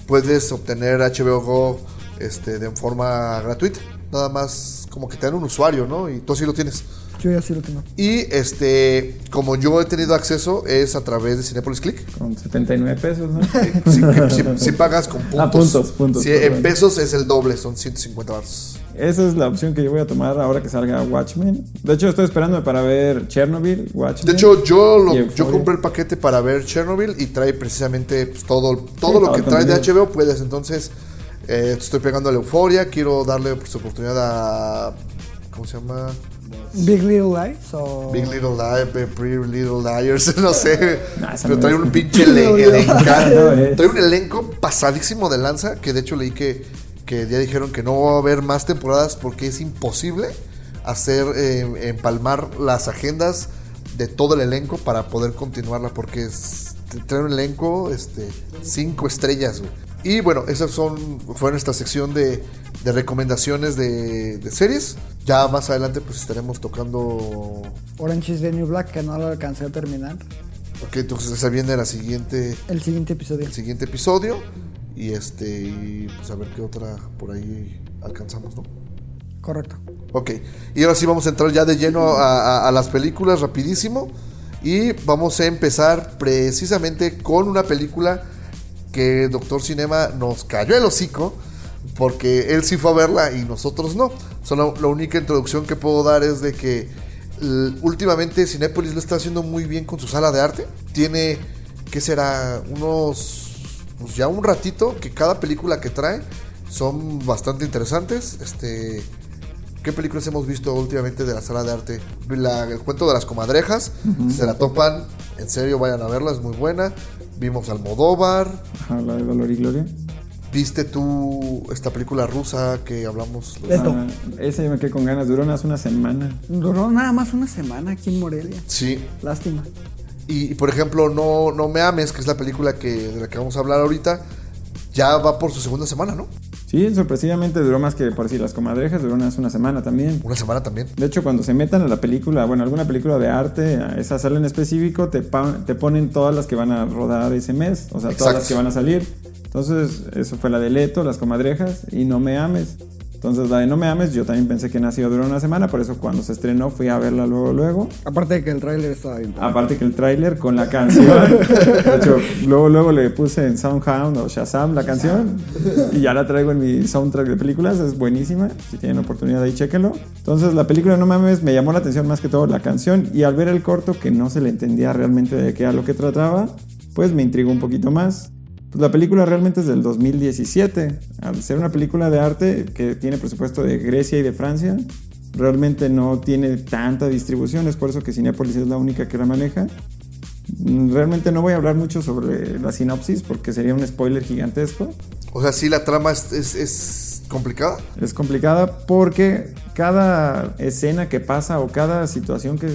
puedes obtener HBO Go este, de forma gratuita. Nada más como que te dan un usuario, ¿no? Y tú sí lo tienes. Yo ya sí lo tengo. Y este, como yo he tenido acceso, es a través de Cinepolis Click. Con 79 pesos, ¿no? Si, si- si pagas con puntos. Ah, puntos, puntos, Si en pesos es el doble, son 150 baros. Esa es la opción que yo voy a tomar ahora que salga Watchmen. De hecho, estoy esperando para ver Chernobyl, Watchmen. De hecho, yo, lo- yo compré el paquete para ver Chernobyl y trae precisamente pues, todo, todo Sí, lo que trae de. HBO. Puedes entonces, eh, estoy pegando a la euforia. Quiero darle pues, oportunidad a. ¿Cómo se llama? Big Little Lies o. Big Little Liars, Pretty Little Liars, no sé. Pero trae un pinche elenco. Trae un elenco pasadísimo de lanza. Que de hecho leí que, que ya dijeron que no va a haber más temporadas porque es imposible hacer eh, empalmar las agendas de todo el elenco para poder continuarla. Porque es- trae un elenco este, cinco estrellas, güey. Y bueno, esas son fue nuestra sección de, de recomendaciones de, de series. Ya más adelante pues estaremos tocando Orange is the New Black, que no lo alcancé a terminar. Ok, entonces esa viene la siguiente, El siguiente episodio. el siguiente episodio. Y este, y pues a ver qué otra por ahí alcanzamos, ¿no? Correcto. Ok, y ahora sí vamos a entrar ya de lleno a, a- a las películas rapidísimo. Y vamos a empezar precisamente con una película que Doctor Cinema nos cayó el hocico. Porque él sí fue a verla y nosotros no. Solo la única introducción que puedo dar es de que últimamente Cinépolis lo está haciendo muy bien con su sala de arte. Tiene, ¿qué será? Unos, pues ya un ratito que cada película que trae son bastante interesantes. Este, ¿Qué películas hemos visto últimamente de la sala de arte? La- el cuento de las comadrejas, se la topan, en serio vayan a verla, es muy buena. Vimos Almodóvar, Ajá, la de Dolor y Gloria. ¿viste tú esta película rusa que hablamos? los-. Ah, esa yo me quedé con ganas, duró unas una semana. Duró nada más una semana aquí en Morelia. Sí, Lástima. Y, y, por ejemplo, no, no Me Ames, que es la película que, de la que vamos a hablar ahorita, ya va por su segunda semana, ¿no? Sí, sorpresivamente duró más que por decir las comadrejas, duró unas una semana también. Una semana también. De hecho, cuando se metan a la película, bueno, alguna película de arte, a esa sala en específico, te, te ponen todas las que van a rodar ese mes, o sea, todas las que van a salir. Entonces, eso fue la de Leto, las comadrejas y No Me Ames. Entonces, la de No Me Ames, yo también pensé que nació duró una semana, por eso cuando se estrenó fui a verla luego, luego. Aparte de que el tráiler estaba bien. Aparte que el tráiler con la canción. De hecho, luego, luego le puse en Soundhound o Shazam la canción. Y ya la traigo en mi soundtrack de películas. Es buenísima. Si tienen oportunidad ahí, chéquenlo. Entonces, la película No Mames me llamó la atención más que todo la canción. Y al ver el corto, que no se le entendía realmente de qué era lo que trataba, pues me intrigó un poquito más. Pues la película realmente es del 2017. Al ser una película de arte que tiene presupuesto de Grecia y de Francia, realmente no tiene tanta distribución. Es por eso que Cinepolis es la única que la maneja. Mm, Realmente no voy a hablar mucho sobre la sinopsis porque sería un spoiler gigantesco. O sea, sí, la trama es, es, es complicada. Es complicada porque cada escena que pasa o cada situación que,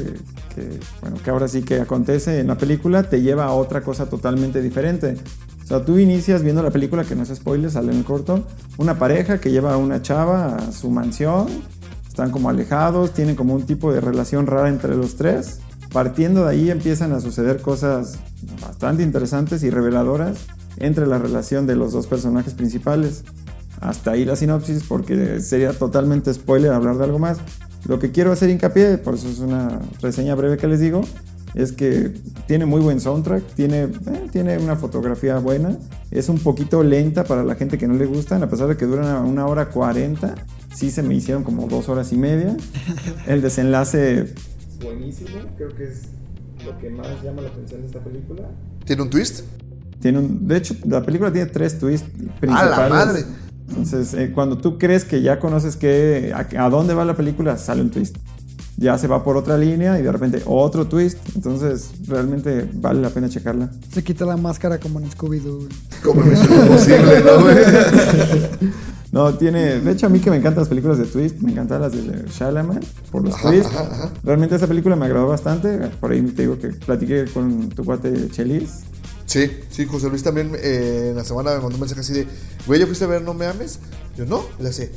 que, bueno, que ahora sí que acontece en la película te lleva a otra cosa totalmente diferente. O sea, tú inicias viendo la película, que no es spoiler, sale en el corto, una pareja que lleva a una chava a su mansión, están como alejados, tienen como un tipo de relación rara entre los tres. Partiendo de ahí empiezan a suceder cosas bastante interesantes y reveladoras entre la relación de los dos personajes principales. Hasta ahí la sinopsis porque sería totalmente spoiler hablar de algo más. Lo que quiero hacer hincapié, por eso es una reseña breve que les digo, es que tiene muy buen soundtrack, tiene, eh, tiene una fotografía buena, es un poquito lenta para la gente que no le gustan, a pesar de que dura una, hora 40, sí se me hicieron como dos horas y media. El desenlace buenísimo, creo que es lo que más llama la atención de esta película. ¿Tiene un twist? Tiene un, de hecho, la película tiene tres twists ¡A principales. la madre! Entonces, eh, cuando tú crees que ya conoces que, a, a dónde va la película, sale un twist. Ya se va por otra línea y de repente otro twist. Entonces, realmente vale la pena checarla. Se quita la máscara como en Scooby-Doo. güey. Como Misión Imposible, ¿no, güey? No, tiene. De hecho, a mí que me encantan las películas de twist, me encantan las de Shyamalan por los twists. Realmente esa película me agradó bastante. Por ahí te digo que platiqué con tu cuate Chelis. Sí, sí, José Luis también eh, en la semana me mandó un mensaje así de, güey, ¿ya fuiste a ver No Me Ames? Yo, no, le hace,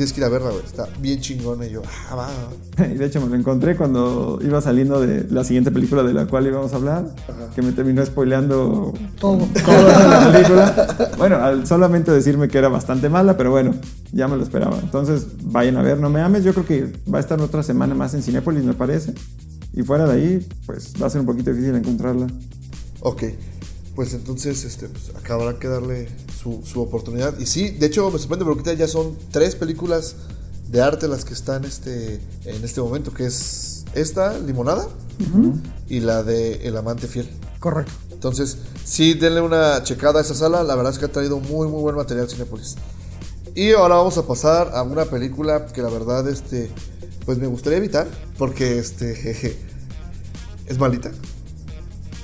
tienes que ir a verla, güey, está bien chingona. Y yo, ah, va, va. Y de hecho me lo encontré cuando iba saliendo de la siguiente película de la cual íbamos a hablar, que me terminó spoileando Todo. toda la película. Bueno, al solamente decirme que era bastante mala, pero bueno, ya me lo esperaba. Entonces, vayan a ver No Me Ames. Yo creo que va a estar otra semana más en Cinépolis, me parece. Y fuera de ahí, pues va a ser un poquito difícil encontrarla. Ok, pues entonces este, pues, acá habrá que darle su, su oportunidad. Y sí, de hecho me sorprende porque ya son tres películas de arte las que están este, en este momento, que es esta, Limonada, y la de El Amante Fiel. Correcto. Entonces, sí, denle una checada a esa sala. La verdad es que ha traído muy, muy buen material Cinepolis. Y ahora vamos a pasar a una película que la verdad, este, pues me gustaría evitar, porque este, jeje, es malita.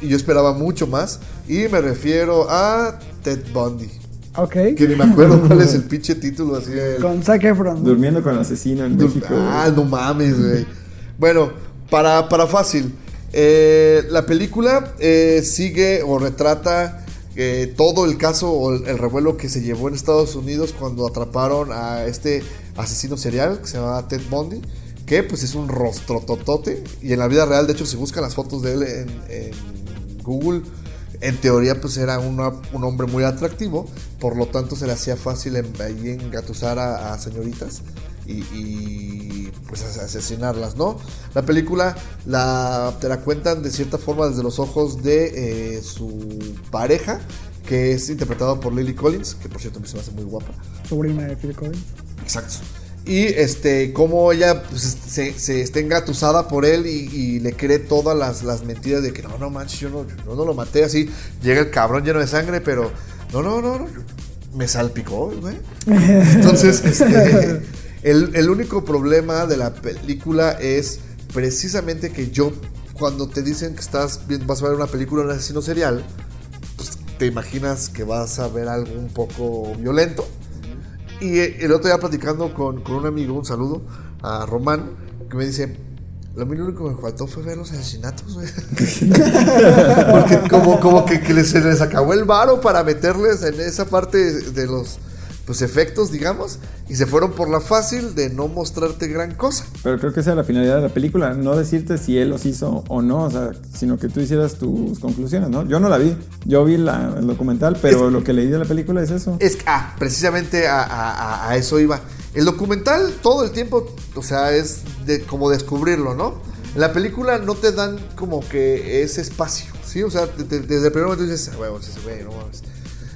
Y yo esperaba mucho más. Y me refiero a Ted Bundy. Ok. Que ni me acuerdo cuál es el pinche título así. el- Con Zac Efron. Durmiendo con el asesino en México. Ah, no mames, güey. Bueno, para, para fácil. eh, la película eh, sigue o retrata eh, todo el caso o el, el revuelo que se llevó en Estados Unidos cuando atraparon a este asesino serial que se llama Ted Bundy. Que pues es un rostro totote. Y en la vida real, de hecho, si buscan las fotos de él en, en Google, en teoría pues era una- un hombre muy atractivo. Por lo tanto se le hacía fácil en- ahí engatusar a, a señoritas y, y, pues as- asesinarlas, ¿no? La película la, te la cuentan de cierta forma desde los ojos de eh, su pareja, que es interpretado por Lily Collins, que por cierto me se me hace muy guapa. Sobrina de Phil Collins. Exacto. Y este, como ella pues, se, se está engatusada por él y, le cree todas las, las mentiras de que no, no manches, yo no, yo no lo maté así. Llega el cabrón lleno de sangre, pero no, no, no, no, me salpicó, güey. Entonces, este, el, el único problema de la película es precisamente que yo, cuando te dicen que estás vas a ver una película de un asesino serial, pues te imaginas que vas a ver algo un poco violento. Y eh, el otro día platicando con, con un amigo, un saludo a Román, que me dice, lo único que me faltó fue ver los asesinatos. Porque como, como que, que se les acabó el varo para meterles en esa parte de los pues, efectos, digamos, y se fueron por la fácil de no mostrarte gran cosa. Pero creo que esa es la finalidad de la película, no decirte si él los hizo o no, o sea, sino que tú hicieras tus conclusiones, ¿no? Yo no la vi, yo vi la- el documental, pero Es- lo que leí de la película es eso. Es ah, precisamente a, a- a- a eso iba. El documental todo el tiempo, o sea, es de como descubrirlo, ¿no? En la película no te dan como que ese espacio, ¿sí? O sea, te- te- desde el primer momento dices, ah, ese güey, no mames.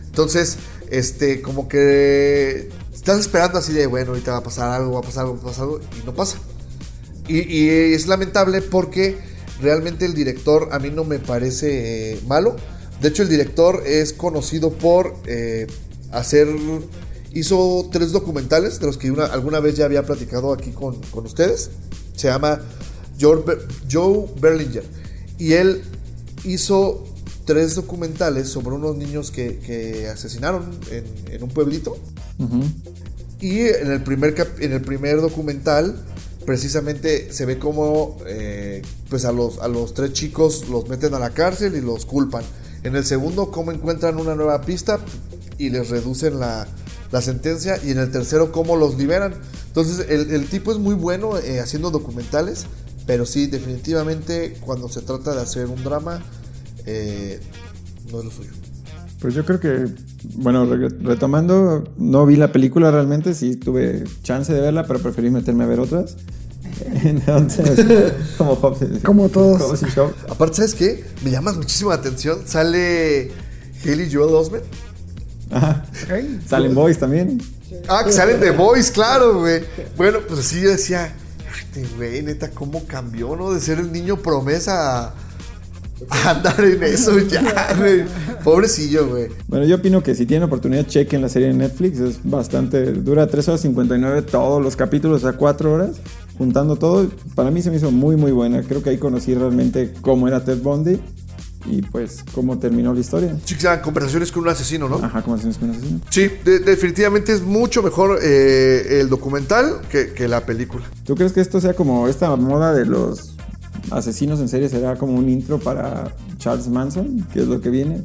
Entonces, este, como que estás esperando así de, bueno, ahorita va a pasar algo, va a pasar algo, va a pasar algo, y no pasa. Y, es lamentable porque realmente el director a mí no me parece eh, malo. De hecho, el director es conocido por eh, hacer... Hizo tres documentales de los que una- alguna vez ya había platicado aquí con, con ustedes. Se llama Joe, Joe Berlinger. Y él hizo tres documentales sobre unos niños que, que asesinaron en, en un pueblito. Y en el primer, en el primer documental, precisamente se ve como eh, pues a los, a los tres chicos los meten a la cárcel y los culpan. En el segundo, cómo encuentran una nueva pista y les reducen la, la sentencia. Y en el tercero, cómo los liberan. Entonces, el, el tipo es muy bueno eh, haciendo documentales, pero sí, definitivamente, cuando se trata de hacer un drama, eh, no es lo suyo. Pues yo creo que, bueno, re- retomando, no vi la película realmente, sí tuve chance de verla, pero preferí meterme a ver otras. Entonces, como Hobbs. Como todos. Hobbs y Shaw. Aparte, ¿sabes qué? Me llama muchísimo la atención. Sale Haley Joel Osment. Ajá. Salen Boys también. Ah, que salen de Boys, claro, güey. Bueno, pues así yo decía, este güey, neta, cómo cambió, ¿no? De ser el niño promesa a andar en eso ya, güey. Pobrecillo, güey. Bueno, yo opino que si tienen oportunidad, chequen la serie de Netflix. Es bastante. Dura 3 horas 59 todos los capítulos a 4 horas. juntando todo, para mí se me hizo muy muy buena. Creo que ahí conocí realmente cómo era Ted Bundy y pues cómo terminó la historia. Sí, conversaciones con un asesino, ¿no? Ajá, asesinos con asesino. Sí, de- definitivamente es mucho mejor eh, el documental que, que la película. ¿Tú crees que esto sea como esta moda de los asesinos en serie será como un intro para Charles Manson, que es lo que viene?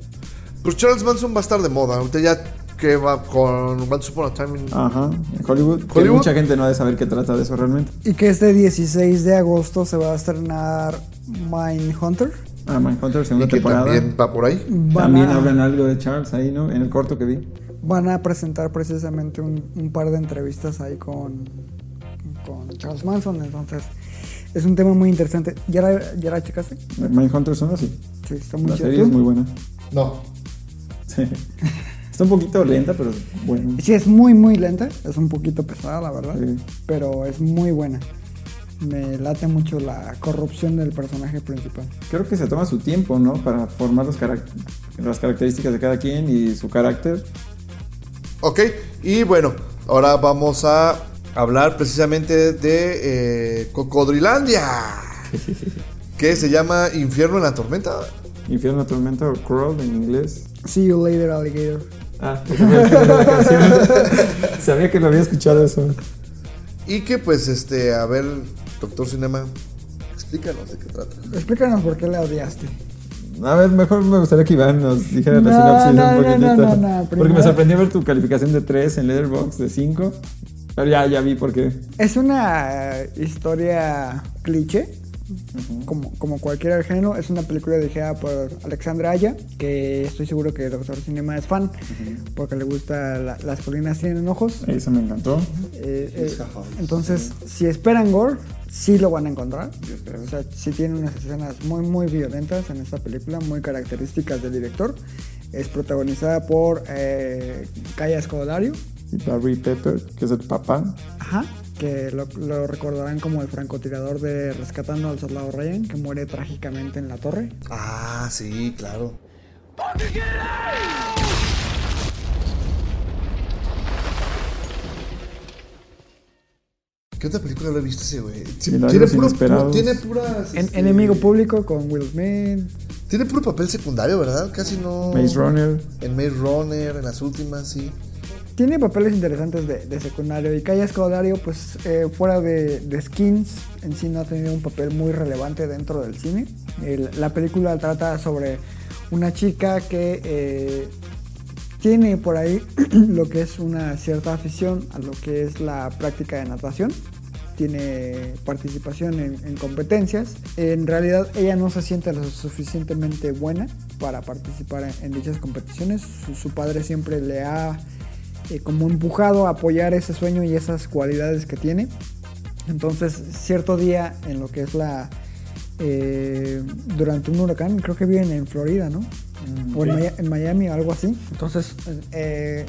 Pues Charles Manson va a estar de moda. Ahorita ya que va con Once Upon a Time in- Ajá, en Hollywood. Que Hollywood. mucha gente no ha de saber qué trata de eso realmente. Y que este 16 de agosto se va a estrenar Mindhunter. Ah, Mindhunter, segunda y que temporada. también va por ahí. Van También a, hablan algo de Charles ahí, ¿no? En el corto que vi. van a presentar precisamente un, un par de entrevistas ahí con, con Charles Manson. Entonces, es un tema muy interesante. ¿Ya la, ya la checaste? Mindhunter son así. Sí, está muy La chido. serie ¿Tú? es muy buena. No. Sí. Está un poquito lenta, pero es buena. Sí, es muy, muy lenta. Es un poquito pesada, la verdad. Sí. Pero es muy buena. Me late mucho la corrupción del personaje principal. Creo que se toma su tiempo, ¿no? Para formar los carac- las características de cada quien y su carácter. Ok, y bueno, ahora vamos a hablar precisamente de eh, Cocodrilandia. que se llama Infierno en la Tormenta. Infierno, tormenta o crawl en inglés. See you later, alligator. Ah, la. Sabía que lo había escuchado eso. Y que pues este, a ver, Doctor Cinema, explícanos de qué trata. Explícanos por qué la odiaste. A ver, mejor me gustaría que Iván nos dijera No, la sinopsis no, un no, poquitito. no, no, no, Porque primero- me sorprendió ver tu calificación de 3 en Letterboxd de 5. Pero ya, ya vi por qué. Es una historia cliché, como, como cualquier género. Es una película dirigida por Alexandra Aya, que estoy seguro que Doctor Cinema es fan, porque le gusta la- Las colinas tienen ojos. Eso me encantó. Eh, eh, entonces, si esperan gore, sí lo van a encontrar. O sea, sí tiene unas escenas muy, muy violentas en esta película, muy características del director. Es protagonizada por eh, Kaya Scodelario, Barry Pepper, que es el papá. Ajá. Que lo, lo recordarán como el francotirador de Rescatando al Soldado Ryan, que muere trágicamente en la torre. Ah, sí, claro. ¿Qué otra película lo he visto ese güey? Tiene, puro, inesperados. tiene puras. En- este, Enemigo público con Will Smith. Tiene puro papel secundario, ¿verdad? Casi no. Maze Runner. En Maze Runner, en las últimas, sí. Tiene papeles interesantes de, secundario. Y Kaya Scodelario, pues eh, fuera de, de Skins, en sí no ha tenido un papel muy relevante dentro del cine. El- la película trata sobre una chica que eh, tiene por ahí lo que es una cierta afición a lo que es la práctica de natación. Tiene participación en, en competencias. En realidad ella no se siente lo suficientemente buena para participar en, en dichas competiciones. Su padre siempre le ha eh, como empujado a apoyar ese sueño y esas cualidades que tiene. Entonces, cierto día en lo que es la... eh, durante un huracán, creo que viven en Florida, ¿no? o en, en Miami o algo así. Entonces, eh,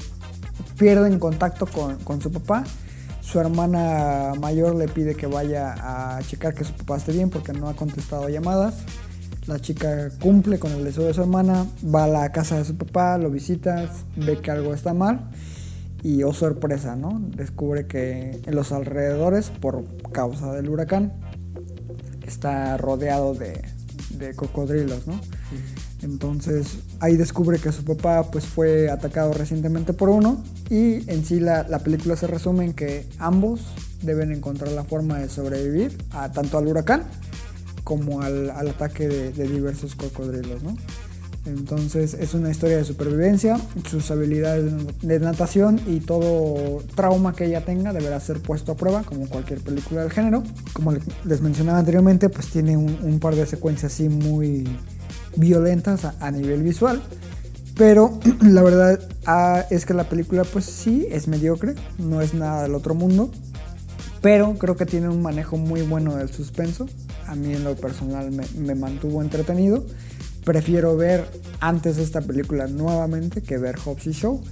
pierden contacto con, con su papá. Su hermana mayor le pide que vaya a checar que su papá esté bien porque no ha contestado llamadas. La chica cumple con el deseo de su hermana, va a la casa de su papá, lo visita, ve que algo está mal y oh sorpresa, ¿no? Descubre que en los alrededores, por causa del huracán, está rodeado de, de cocodrilos, ¿no? Entonces ahí descubre que su papá pues fue atacado recientemente por uno y en sí la, la película se resume en que ambos deben encontrar la forma de sobrevivir a, tanto al huracán como al, al ataque de, de diversos cocodrilos, ¿no? Entonces es una historia de supervivencia, sus habilidades de natación y todo trauma que ella tenga deberá ser puesto a prueba como cualquier película del género. Como le- les mencionaba anteriormente, pues tiene un, par de secuencias así muy violentas a, nivel visual. Pero la verdad ah, es que la película pues sí es mediocre, no es nada del otro mundo. Pero creo que tiene un manejo muy bueno del suspenso. A mí en lo personal me mantuvo entretenido. Prefiero ver antes esta película nuevamente que ver Hobbs y Show.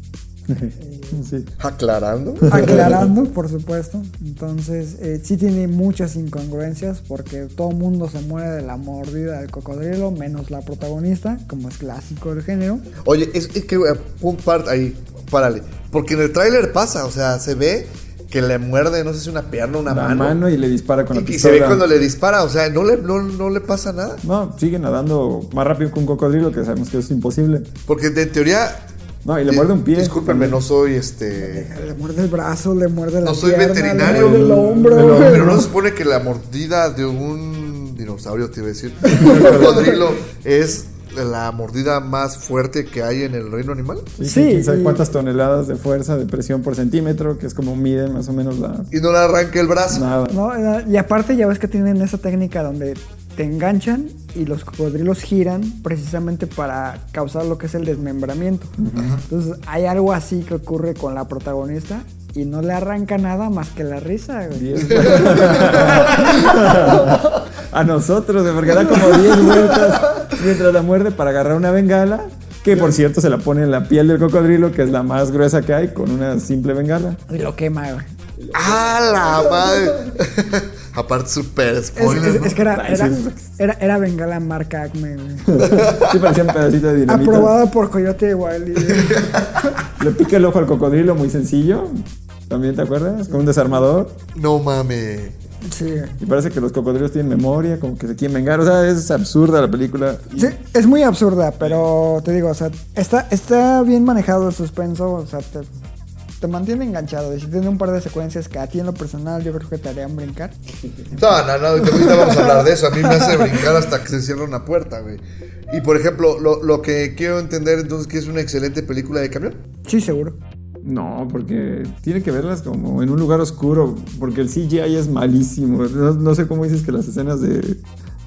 sí. Aclarando. Aclarando, por supuesto. Entonces, eh, sí tiene muchas incongruencias porque todo el mundo se muere de la mordida del cocodrilo, menos la protagonista, como es clásico del género. Oye, es, es que eh, un par ahí, párale. Porque en el tráiler pasa, o sea, se ve que le muerde, no sé si una pierna, una la mano. mano y le dispara con y la que se pistola. ve cuando le dispara, o sea, no le, no, no le pasa nada. No, sigue nadando más rápido que un cocodrilo, que sabemos que es imposible. Porque de teoría. No, y le muerde un pie. Discúlpenme, no soy este. Le muerde el brazo, le muerde la No soy pierna, veterinario. le muerde el hombro. Pero, pero no se supone que la mordida de un dinosaurio, te iba a decir, un cocodrilo es la mordida más fuerte que hay en el reino animal. Sí, Sí, quién sabe y- cuántas toneladas de fuerza, de presión por centímetro, que es como mide más o menos la. Y no le arranque el brazo. Nada. No, eh, y aparte ya ves que tienen esa técnica donde te enganchan y los cocodrilos giran precisamente para causar lo que es el desmembramiento. Entonces hay algo así que ocurre con la protagonista y no le arranca nada más que la risa. güey. A nosotros, porque da como 10 vueltas mientras la muerde para agarrar una bengala. Que por cierto se la pone en la piel del cocodrilo, que es la más gruesa que hay, con una simple bengala. Y lo quema, güey. ¡Ah, la madre! Aparte, súper Es, spoiler. es- ¿no? es que era, era, sí. era, era bengala marca Acme, güey. Sí, parecía un pedacito de dinamita. Aprobada por Coyote Wily. Le pica el ojo al cocodrilo, muy sencillo. ¿También te acuerdas? Con un desarmador. No mames. Sí. Y parece que los cocodrilos tienen memoria, como que se quieren vengar. O sea, es absurda la película. Sí, es muy absurda, pero te digo, o sea, está, está bien manejado el suspenso, o sea, te, te mantiene enganchado. Y si tiene un par de secuencias que a ti en lo personal yo creo que te harían brincar. No, no, no, ahorita vamos a hablar de eso. A mí me hace brincar hasta que se cierra una puerta, güey. Y por ejemplo, lo, lo que quiero entender entonces que es una excelente película de camión. Sí, seguro. No, porque tiene que verlas como en un lugar oscuro, porque el CGI es malísimo. No, no sé cómo dices que las escenas de,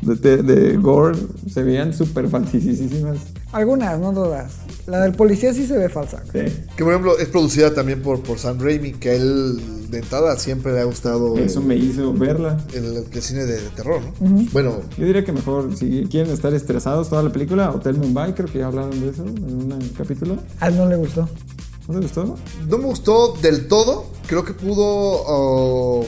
de, te- de Gore se veían súper falsísimas. Algunas, no todas. La del policía sí se ve falsa. Sí. Que por ejemplo es producida también por, por Sam Raimi, que a él de entrada siempre le ha gustado Eso me hizo verla. el, el- el cine de, de terror, ¿no? Bueno, Yo diría que mejor, si quieren estar estresados toda la película, Hotel Mumbai, creo que ya hablaron de eso en un capítulo. A él no le gustó. ¿No te gustó? no me gustó del todo. Creo que pudo oh,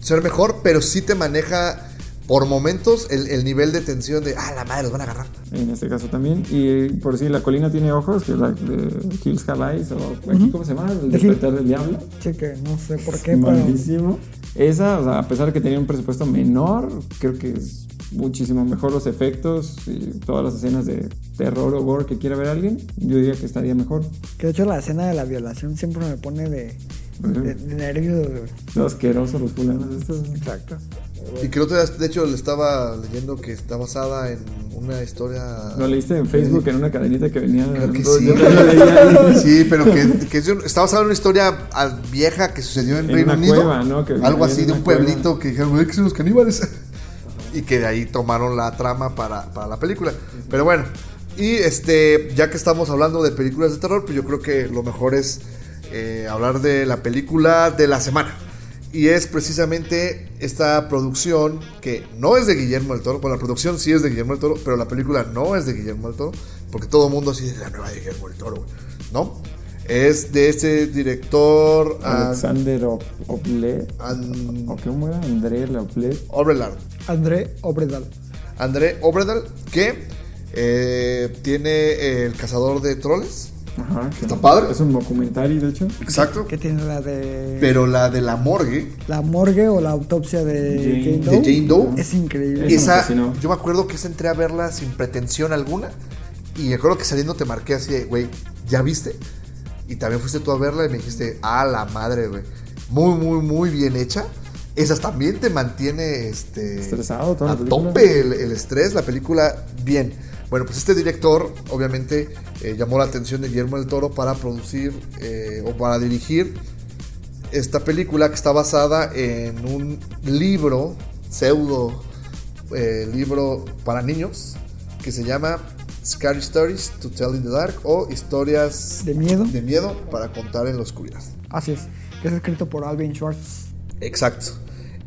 ser mejor, pero sí te maneja por momentos el, el nivel de tensión de, ah, la madre, los van a agarrar. En este caso también. Y por si la colina tiene ojos, que es la de Hills Have Eyes, o aquí, ¿cómo se llama? El The despertar del diablo. Sí, que no sé por qué, pero. Malísimo. Esa, o sea, a pesar de que tenía un presupuesto menor, creo que es muchísimo mejor los efectos y todas las escenas de terror o gore que quiera ver alguien. Yo diría que estaría mejor. Que de hecho la escena de la violación siempre me pone de, de, de nervios. Lo asquerosos los fulanos estos. Exacto. Y creo que de hecho le estaba leyendo que está basada en una historia... Lo leíste en Facebook en una cadenita que venía. Creo que sí. Sí, pero que, que es de un- está basado en una historia ah, vieja que sucedió en, En Reino una Unido. cueva, ¿no? Que Algo así de un cueva. pueblito que dijeron, que son los caníbales. Y que de ahí tomaron la trama para, para la película. Pero bueno, y este, ya que estamos hablando de películas de terror, pues yo creo que lo mejor es eh, hablar de la película de la semana. Y es precisamente esta producción que no es de Guillermo del Toro. Bueno, la producción sí es de Guillermo del Toro, pero la película no es de Guillermo del Toro. Porque todo el mundo así dice la nueva de Guillermo del Toro, güey", ¿no? Es de este director ah, Alexander O- Oblet. An- ¿O cómo era? André Oblet. Obredal. André Obredal. André Obredal, que eh, tiene El Cazador de Troles. Ajá. que Está padre. Es un documentario, de hecho. Exacto. Que tiene la de. Pero la de la morgue La morgue o la autopsia de Jane- Jane, de Doe. Jane Doe. Es increíble. Eso me Esa, yo me acuerdo que esa entré a verla sin pretensión alguna. Y me acuerdo que saliendo te marqué así de, güey, ¿ya viste? Y también fuiste tú a verla y me dijiste, ah, la madre, güey. Muy, muy, muy bien hecha. Esa también te mantiene este, Estresado a tope el, el estrés, la película bien. Bueno, pues este director obviamente eh, llamó la atención de Guillermo del Toro para producir eh, o para dirigir esta película que está basada en un libro, pseudo eh, libro para niños, que se llama Scary Stories to Tell in the Dark o Historias De miedo. de miedo para contar en la oscuridad. Así es. Que es escrito por Alvin Schwartz. Exacto.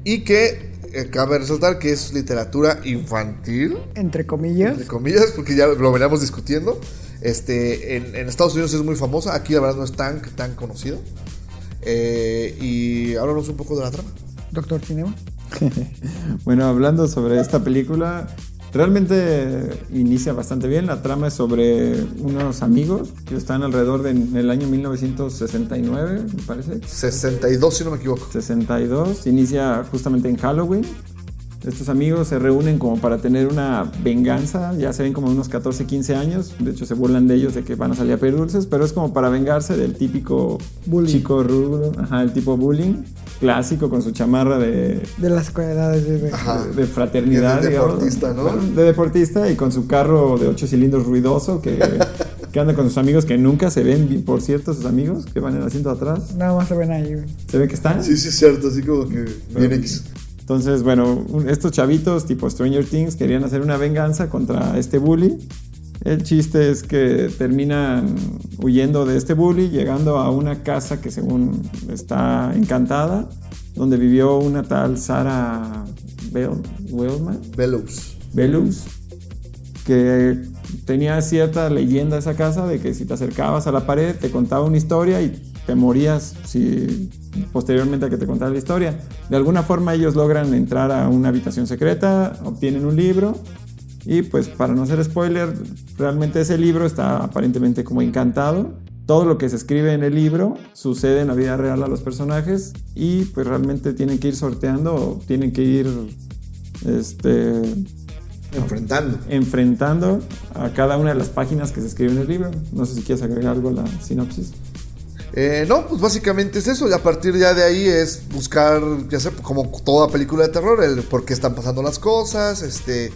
Y que eh, cabe resaltar que es literatura infantil, Entre comillas. entre comillas, porque ya lo veníamos discutiendo. Este, en, en Estados Unidos es muy famosa, aquí la verdad no es tan, tan conocido. Eh, y háblanos un poco de la trama. Doctor Cinema. Bueno, hablando sobre esta película, Realmente inicia bastante bien. La trama es sobre unos amigos que están alrededor del año 1969, me parece. 62, si no me equivoco. 62. Inicia justamente en Halloween. Estos amigos se reúnen como para tener una venganza, ya se ven como unos 14, 15 años, de hecho se burlan de ellos de que van a salir a pedir dulces, pero es como para vengarse del típico Bullying. chico rudo, ajá, el tipo bullying, clásico con su chamarra de, De las escuelas de, de- de fraternidad, De digamos. deportista, ¿no? De deportista y con su carro de ocho cilindros ruidoso que, que anda con sus amigos que nunca se ven, por cierto, sus amigos que van en el asiento atrás. Nada más se ven ahí, güey. Se ve que están. Sí, sí, es cierto, así como que bien X. Entonces, bueno, estos chavitos tipo Stranger Things querían hacer una venganza contra este bully. El chiste es que terminan huyendo de este bully, llegando a una casa que según está encantada, donde vivió una tal Sarah Bell, Wellman, Bellows. Bellows, que tenía cierta leyenda esa casa de que si te acercabas a la pared te contaba una historia y te morías si posteriormente a que te contara la historia. De alguna forma ellos logran entrar a una habitación secreta, obtienen un libro y pues para no hacer spoiler, realmente ese libro está aparentemente como encantado. Todo lo que se escribe en el libro sucede en la vida real a los personajes y pues realmente tienen que ir sorteando, o tienen que ir este, Enfrentando. enfrentando a cada una de las páginas que se escriben en el libro. No sé si quieres agregar algo a la sinopsis. Eh, no, pues básicamente es eso. Y a partir ya de ahí es buscar, ya sé, como toda película de terror, el por qué están pasando las cosas, este,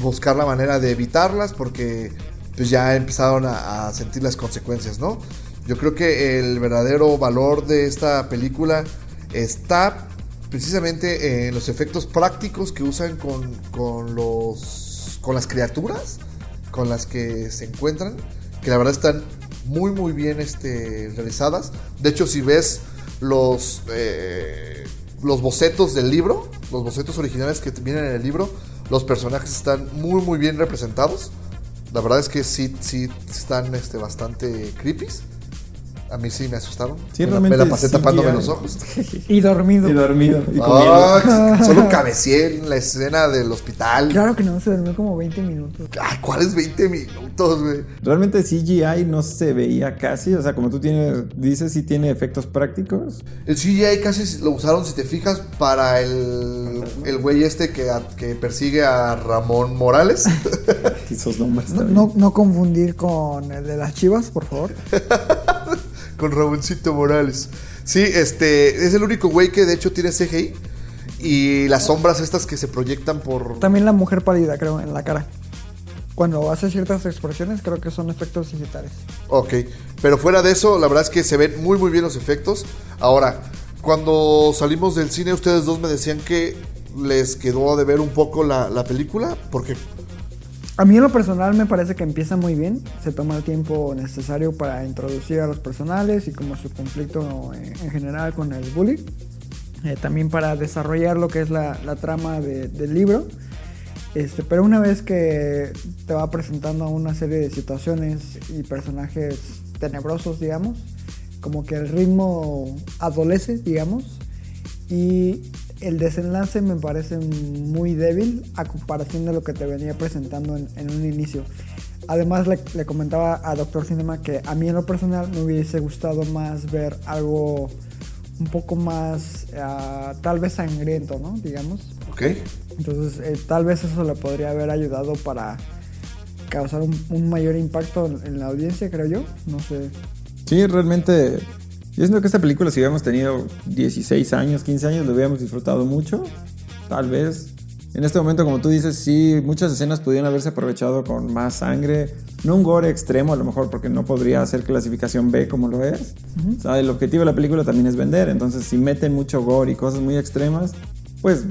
buscar la manera de evitarlas, porque pues ya empezaron a, a sentir las consecuencias, ¿no? Yo creo que el verdadero valor de esta película está precisamente en los efectos prácticos que usan con, con los con las criaturas con las que se encuentran, que la verdad están muy muy bien este, realizadas. De hecho, si ves los, eh, los bocetos del libro, los bocetos originales que vienen en el libro, los personajes están muy muy bien representados. La verdad es que sí, sí están este, bastante creepy. A mí sí me asustaron. Sí, me, me la pasé tapándome los ojos. Y dormido. Y dormido. Y. Ah, solo cabeceé en la escena del hospital. Claro que no, se durmió como 20 minutos. Ay, ¿cuáles 20 minutos, güey? Realmente CGI no se veía casi, o sea, como tú tienes, dices, sí tiene efectos prácticos. El CGI casi lo usaron, si te fijas, para el, el güey este que, a- que persigue a Ramón Morales. Esos nombres No, no, no confundir con el de las chivas, por favor. Con Ramoncito Morales. Sí, este es el único güey que de hecho tiene CGI. Y las sombras estas que se proyectan por... También la mujer pálida, creo, en la cara. Cuando hace ciertas expresiones, creo que son efectos digitales. Ok, pero fuera de eso, la verdad es que se ven muy muy bien los efectos. Ahora, cuando salimos del cine, ustedes dos me decían que les quedó de ver un poco la, la película, porque A mí en lo personal me parece que empieza muy bien. Se toma el tiempo necesario para introducir a los personajes y como su conflicto en, en general con el bully. Eh, también para desarrollar lo que es la, trama de- del libro. Este, pero una vez que te va presentando una serie de situaciones y personajes tenebrosos, digamos, como que el ritmo adolece, digamos, y el desenlace me parece muy débil a comparación de lo que te venía presentando en, en un inicio. Además le, le comentaba a Doctor Cinema que a mí en lo personal me hubiese gustado más ver algo un poco más ah, tal vez sangriento, ¿no? Digamos. ok, Entonces eh, tal vez eso le podría haber ayudado para causar un, un mayor impacto en, en la audiencia, creo yo. No sé. Sí, realmente. Yo siento que esta película, si hubiéramos tenido 16 años, 15 años, lo hubiéramos disfrutado mucho. Tal vez. En este momento, como tú dices, sí, muchas escenas pudieran haberse aprovechado con más sangre. No un gore extremo, a lo mejor, porque no podría hacer clasificación B como lo es. O sea, el objetivo de la película también es vender. Entonces, si meten mucho gore y cosas muy extremas, pues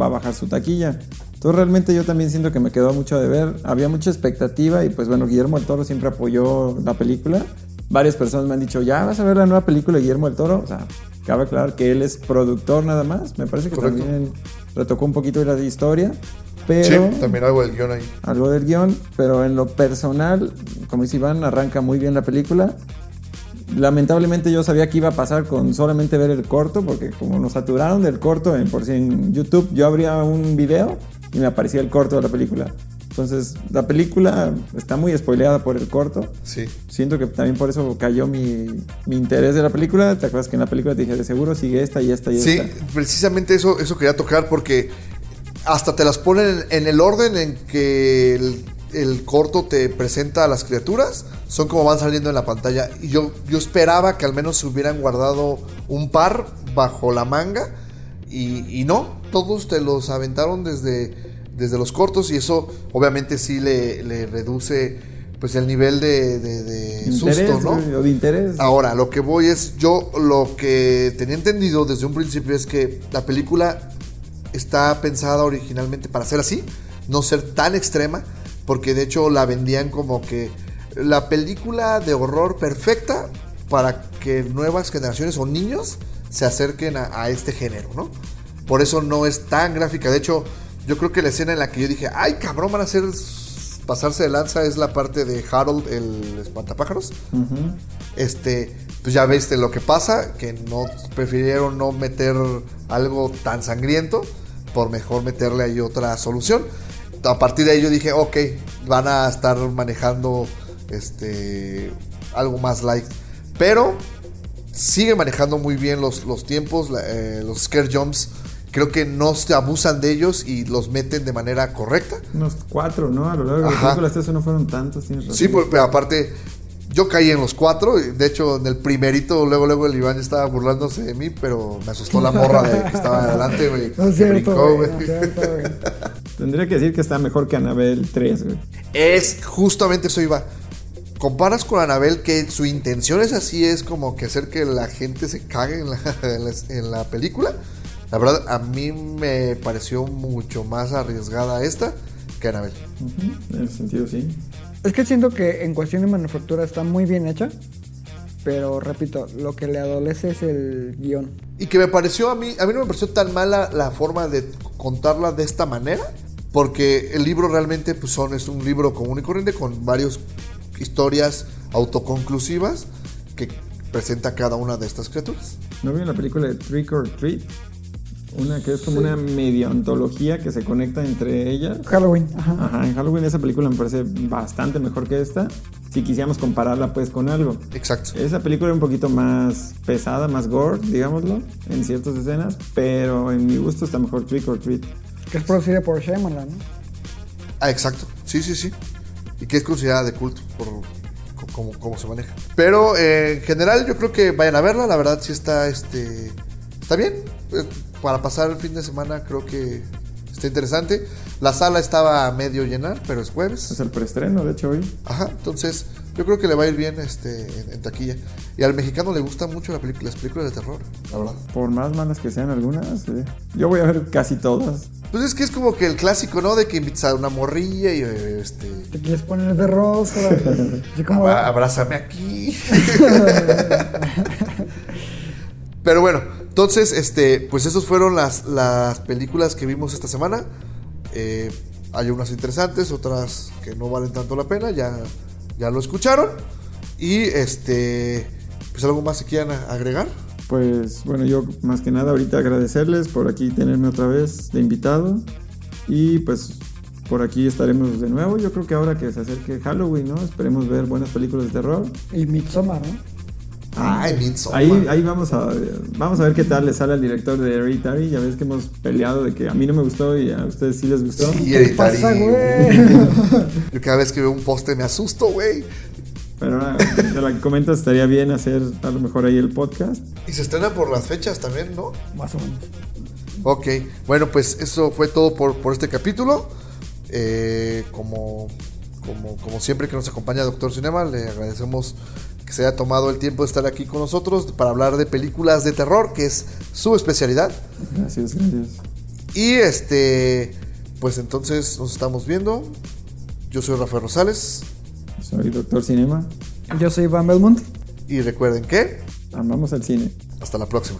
va a bajar su taquilla. Entonces, realmente yo también siento que me quedó mucho de ver. Había mucha expectativa y, pues bueno, Guillermo del Toro siempre apoyó la película varias personas me han dicho, ya vas a ver la nueva película de Guillermo del Toro. O sea, cabe aclarar que él es productor nada más. Me parece que Correcto. también retocó un poquito la historia. sí, Pero también hago el guion ahí. algo del guion, pero en lo personal, como dice Iván, arranca muy bien la película. Lamentablemente yo sabía que iba a pasar con solamente ver el corto, porque como nos saturaron del corto en, por si en YouTube, yo abría un video y me aparecía el corto de la película. Entonces, la película está muy spoileada por el corto. Sí. Siento que también por eso cayó mi, mi interés de la película. ¿Te acuerdas que en la película te dije, de seguro sigue esta y esta y Sí, esta? precisamente eso, eso quería tocar porque hasta te las ponen en el orden en que el, el corto te presenta a las criaturas, son como van saliendo en la pantalla. Y yo, yo esperaba que al menos se hubieran guardado un par bajo la manga y, y no, todos te los aventaron desde, desde los cortos y eso obviamente sí le, le reduce pues el nivel de, de- de Interés, susto, ¿no? de interés. Ahora, lo que voy es, yo lo que tenía entendido desde un principio es que la película está pensada originalmente para ser así, no ser tan extrema, porque de hecho la vendían como que la película de horror perfecta para que nuevas generaciones o niños se acerquen a, a este género, ¿no? Por eso no es tan gráfica. De hecho, yo creo que la escena en la que yo dije, ay cabrón, van a hacer pasarse de lanza es la parte de Harold, el espantapájaros este, pues ya ves de lo que pasa, que no prefirieron no meter algo tan sangriento, por mejor meterle ahí otra solución. A partir de ahí yo dije, ok, van a estar manejando este algo más light. Pero sigue manejando muy bien los, los tiempos, la- eh, los scare jumps. Creo que no se abusan de ellos y los meten de manera correcta. Unos cuatro, ¿no? A lo largo de la película, no fueron tantos, tienes razón. Sí, pero aparte, yo caí en los cuatro. De hecho, en el primerito, luego, luego el Iván estaba burlándose de mí, pero me asustó la morra de que estaba adelante, güey. No es cierto, güey. Tendría que decir que está mejor que Anabel 3, güey. Es justamente eso iba. Comparas con Anabel que su intención es así, es como que hacer que la gente se cague en la, en la, en la película. La verdad, a mí me pareció mucho más arriesgada esta que Anabel. En ese sentido, sí. Es que siento que en cuestión de manufactura está muy bien hecha, pero repito, lo que le adolece es el guion. Y que me pareció a mí, a mí no me pareció tan mala la forma de contarla de esta manera, porque el libro realmente pues son, es un libro común y corriente con varias historias autoconclusivas que presenta cada una de estas criaturas. ¿No vieron la película de Trick or Treat? Una que es como una media ontología que se conecta entre ellas. Halloween, ajá. Ajá, en Halloween esa película me parece bastante mejor que esta. Si quisiéramos compararla pues con algo. Exacto. Esa película era un poquito más pesada, más gore, digámoslo, en ciertas escenas, pero en mi gusto está mejor Trick or Treat. Que es producida por Shyamalan, ¿no? Ah, exacto. Sí, sí, sí. Y que es considerada de culto por cómo, cómo se maneja. Pero eh, en general yo creo que vayan a verla. La verdad sí está, este, está bien. Para pasar el fin de semana creo que está interesante. La sala estaba a medio llenar, pero es jueves. Es el preestreno, de hecho, hoy. Ajá, entonces yo creo que le va a ir bien este, en, en taquilla. Y al mexicano le gustan mucho la película, las películas de terror, la verdad. Por más malas que sean algunas, eh, yo voy a ver casi todas. Pues es que es como que el clásico, ¿no? De que invitas a una morrilla y este... Te quieres poner de rostro. Así como. Abrázame aquí. Pero bueno, entonces, este, pues esas fueron las, las películas que vimos esta semana. Eh, hay unas interesantes, otras que no valen tanto la pena, ya, ya lo escucharon. Y este, pues algo más que quieran agregar. Pues bueno, yo más que nada ahorita agradecerles por aquí tenerme otra vez de invitado. Y pues por aquí estaremos de nuevo. Yo creo que ahora que se acerque Halloween, ¿no? Esperemos ver buenas películas de terror. Y Midsommar, ¿no? Midsommar. Ahí, ahí vamos, a, vamos a ver qué tal le sale al director de Hereditary. Ya ves que hemos peleado de que a mí no me gustó y a ustedes sí les gustó. Y ¿Qué pasa, güey? Yo cada vez que veo un poste me asusto, güey. Pero ahora, de la que comentas, estaría bien hacer a lo mejor ahí el podcast. Y se estrena por las fechas también, ¿no? Más o menos. Ok, bueno, pues eso fue todo por, por este capítulo. Eh, como, como, como siempre que nos acompaña Doctor Cinema, le agradecemos que se haya tomado el tiempo de estar aquí con nosotros para hablar de películas de terror, que es su especialidad. Gracias, gracias. Y este, pues entonces nos estamos viendo. Yo soy Rafael Rosales Soy Doctor Cinema. Yo soy Van Belmont. y recuerden que Amamos al cine. hasta la próxima.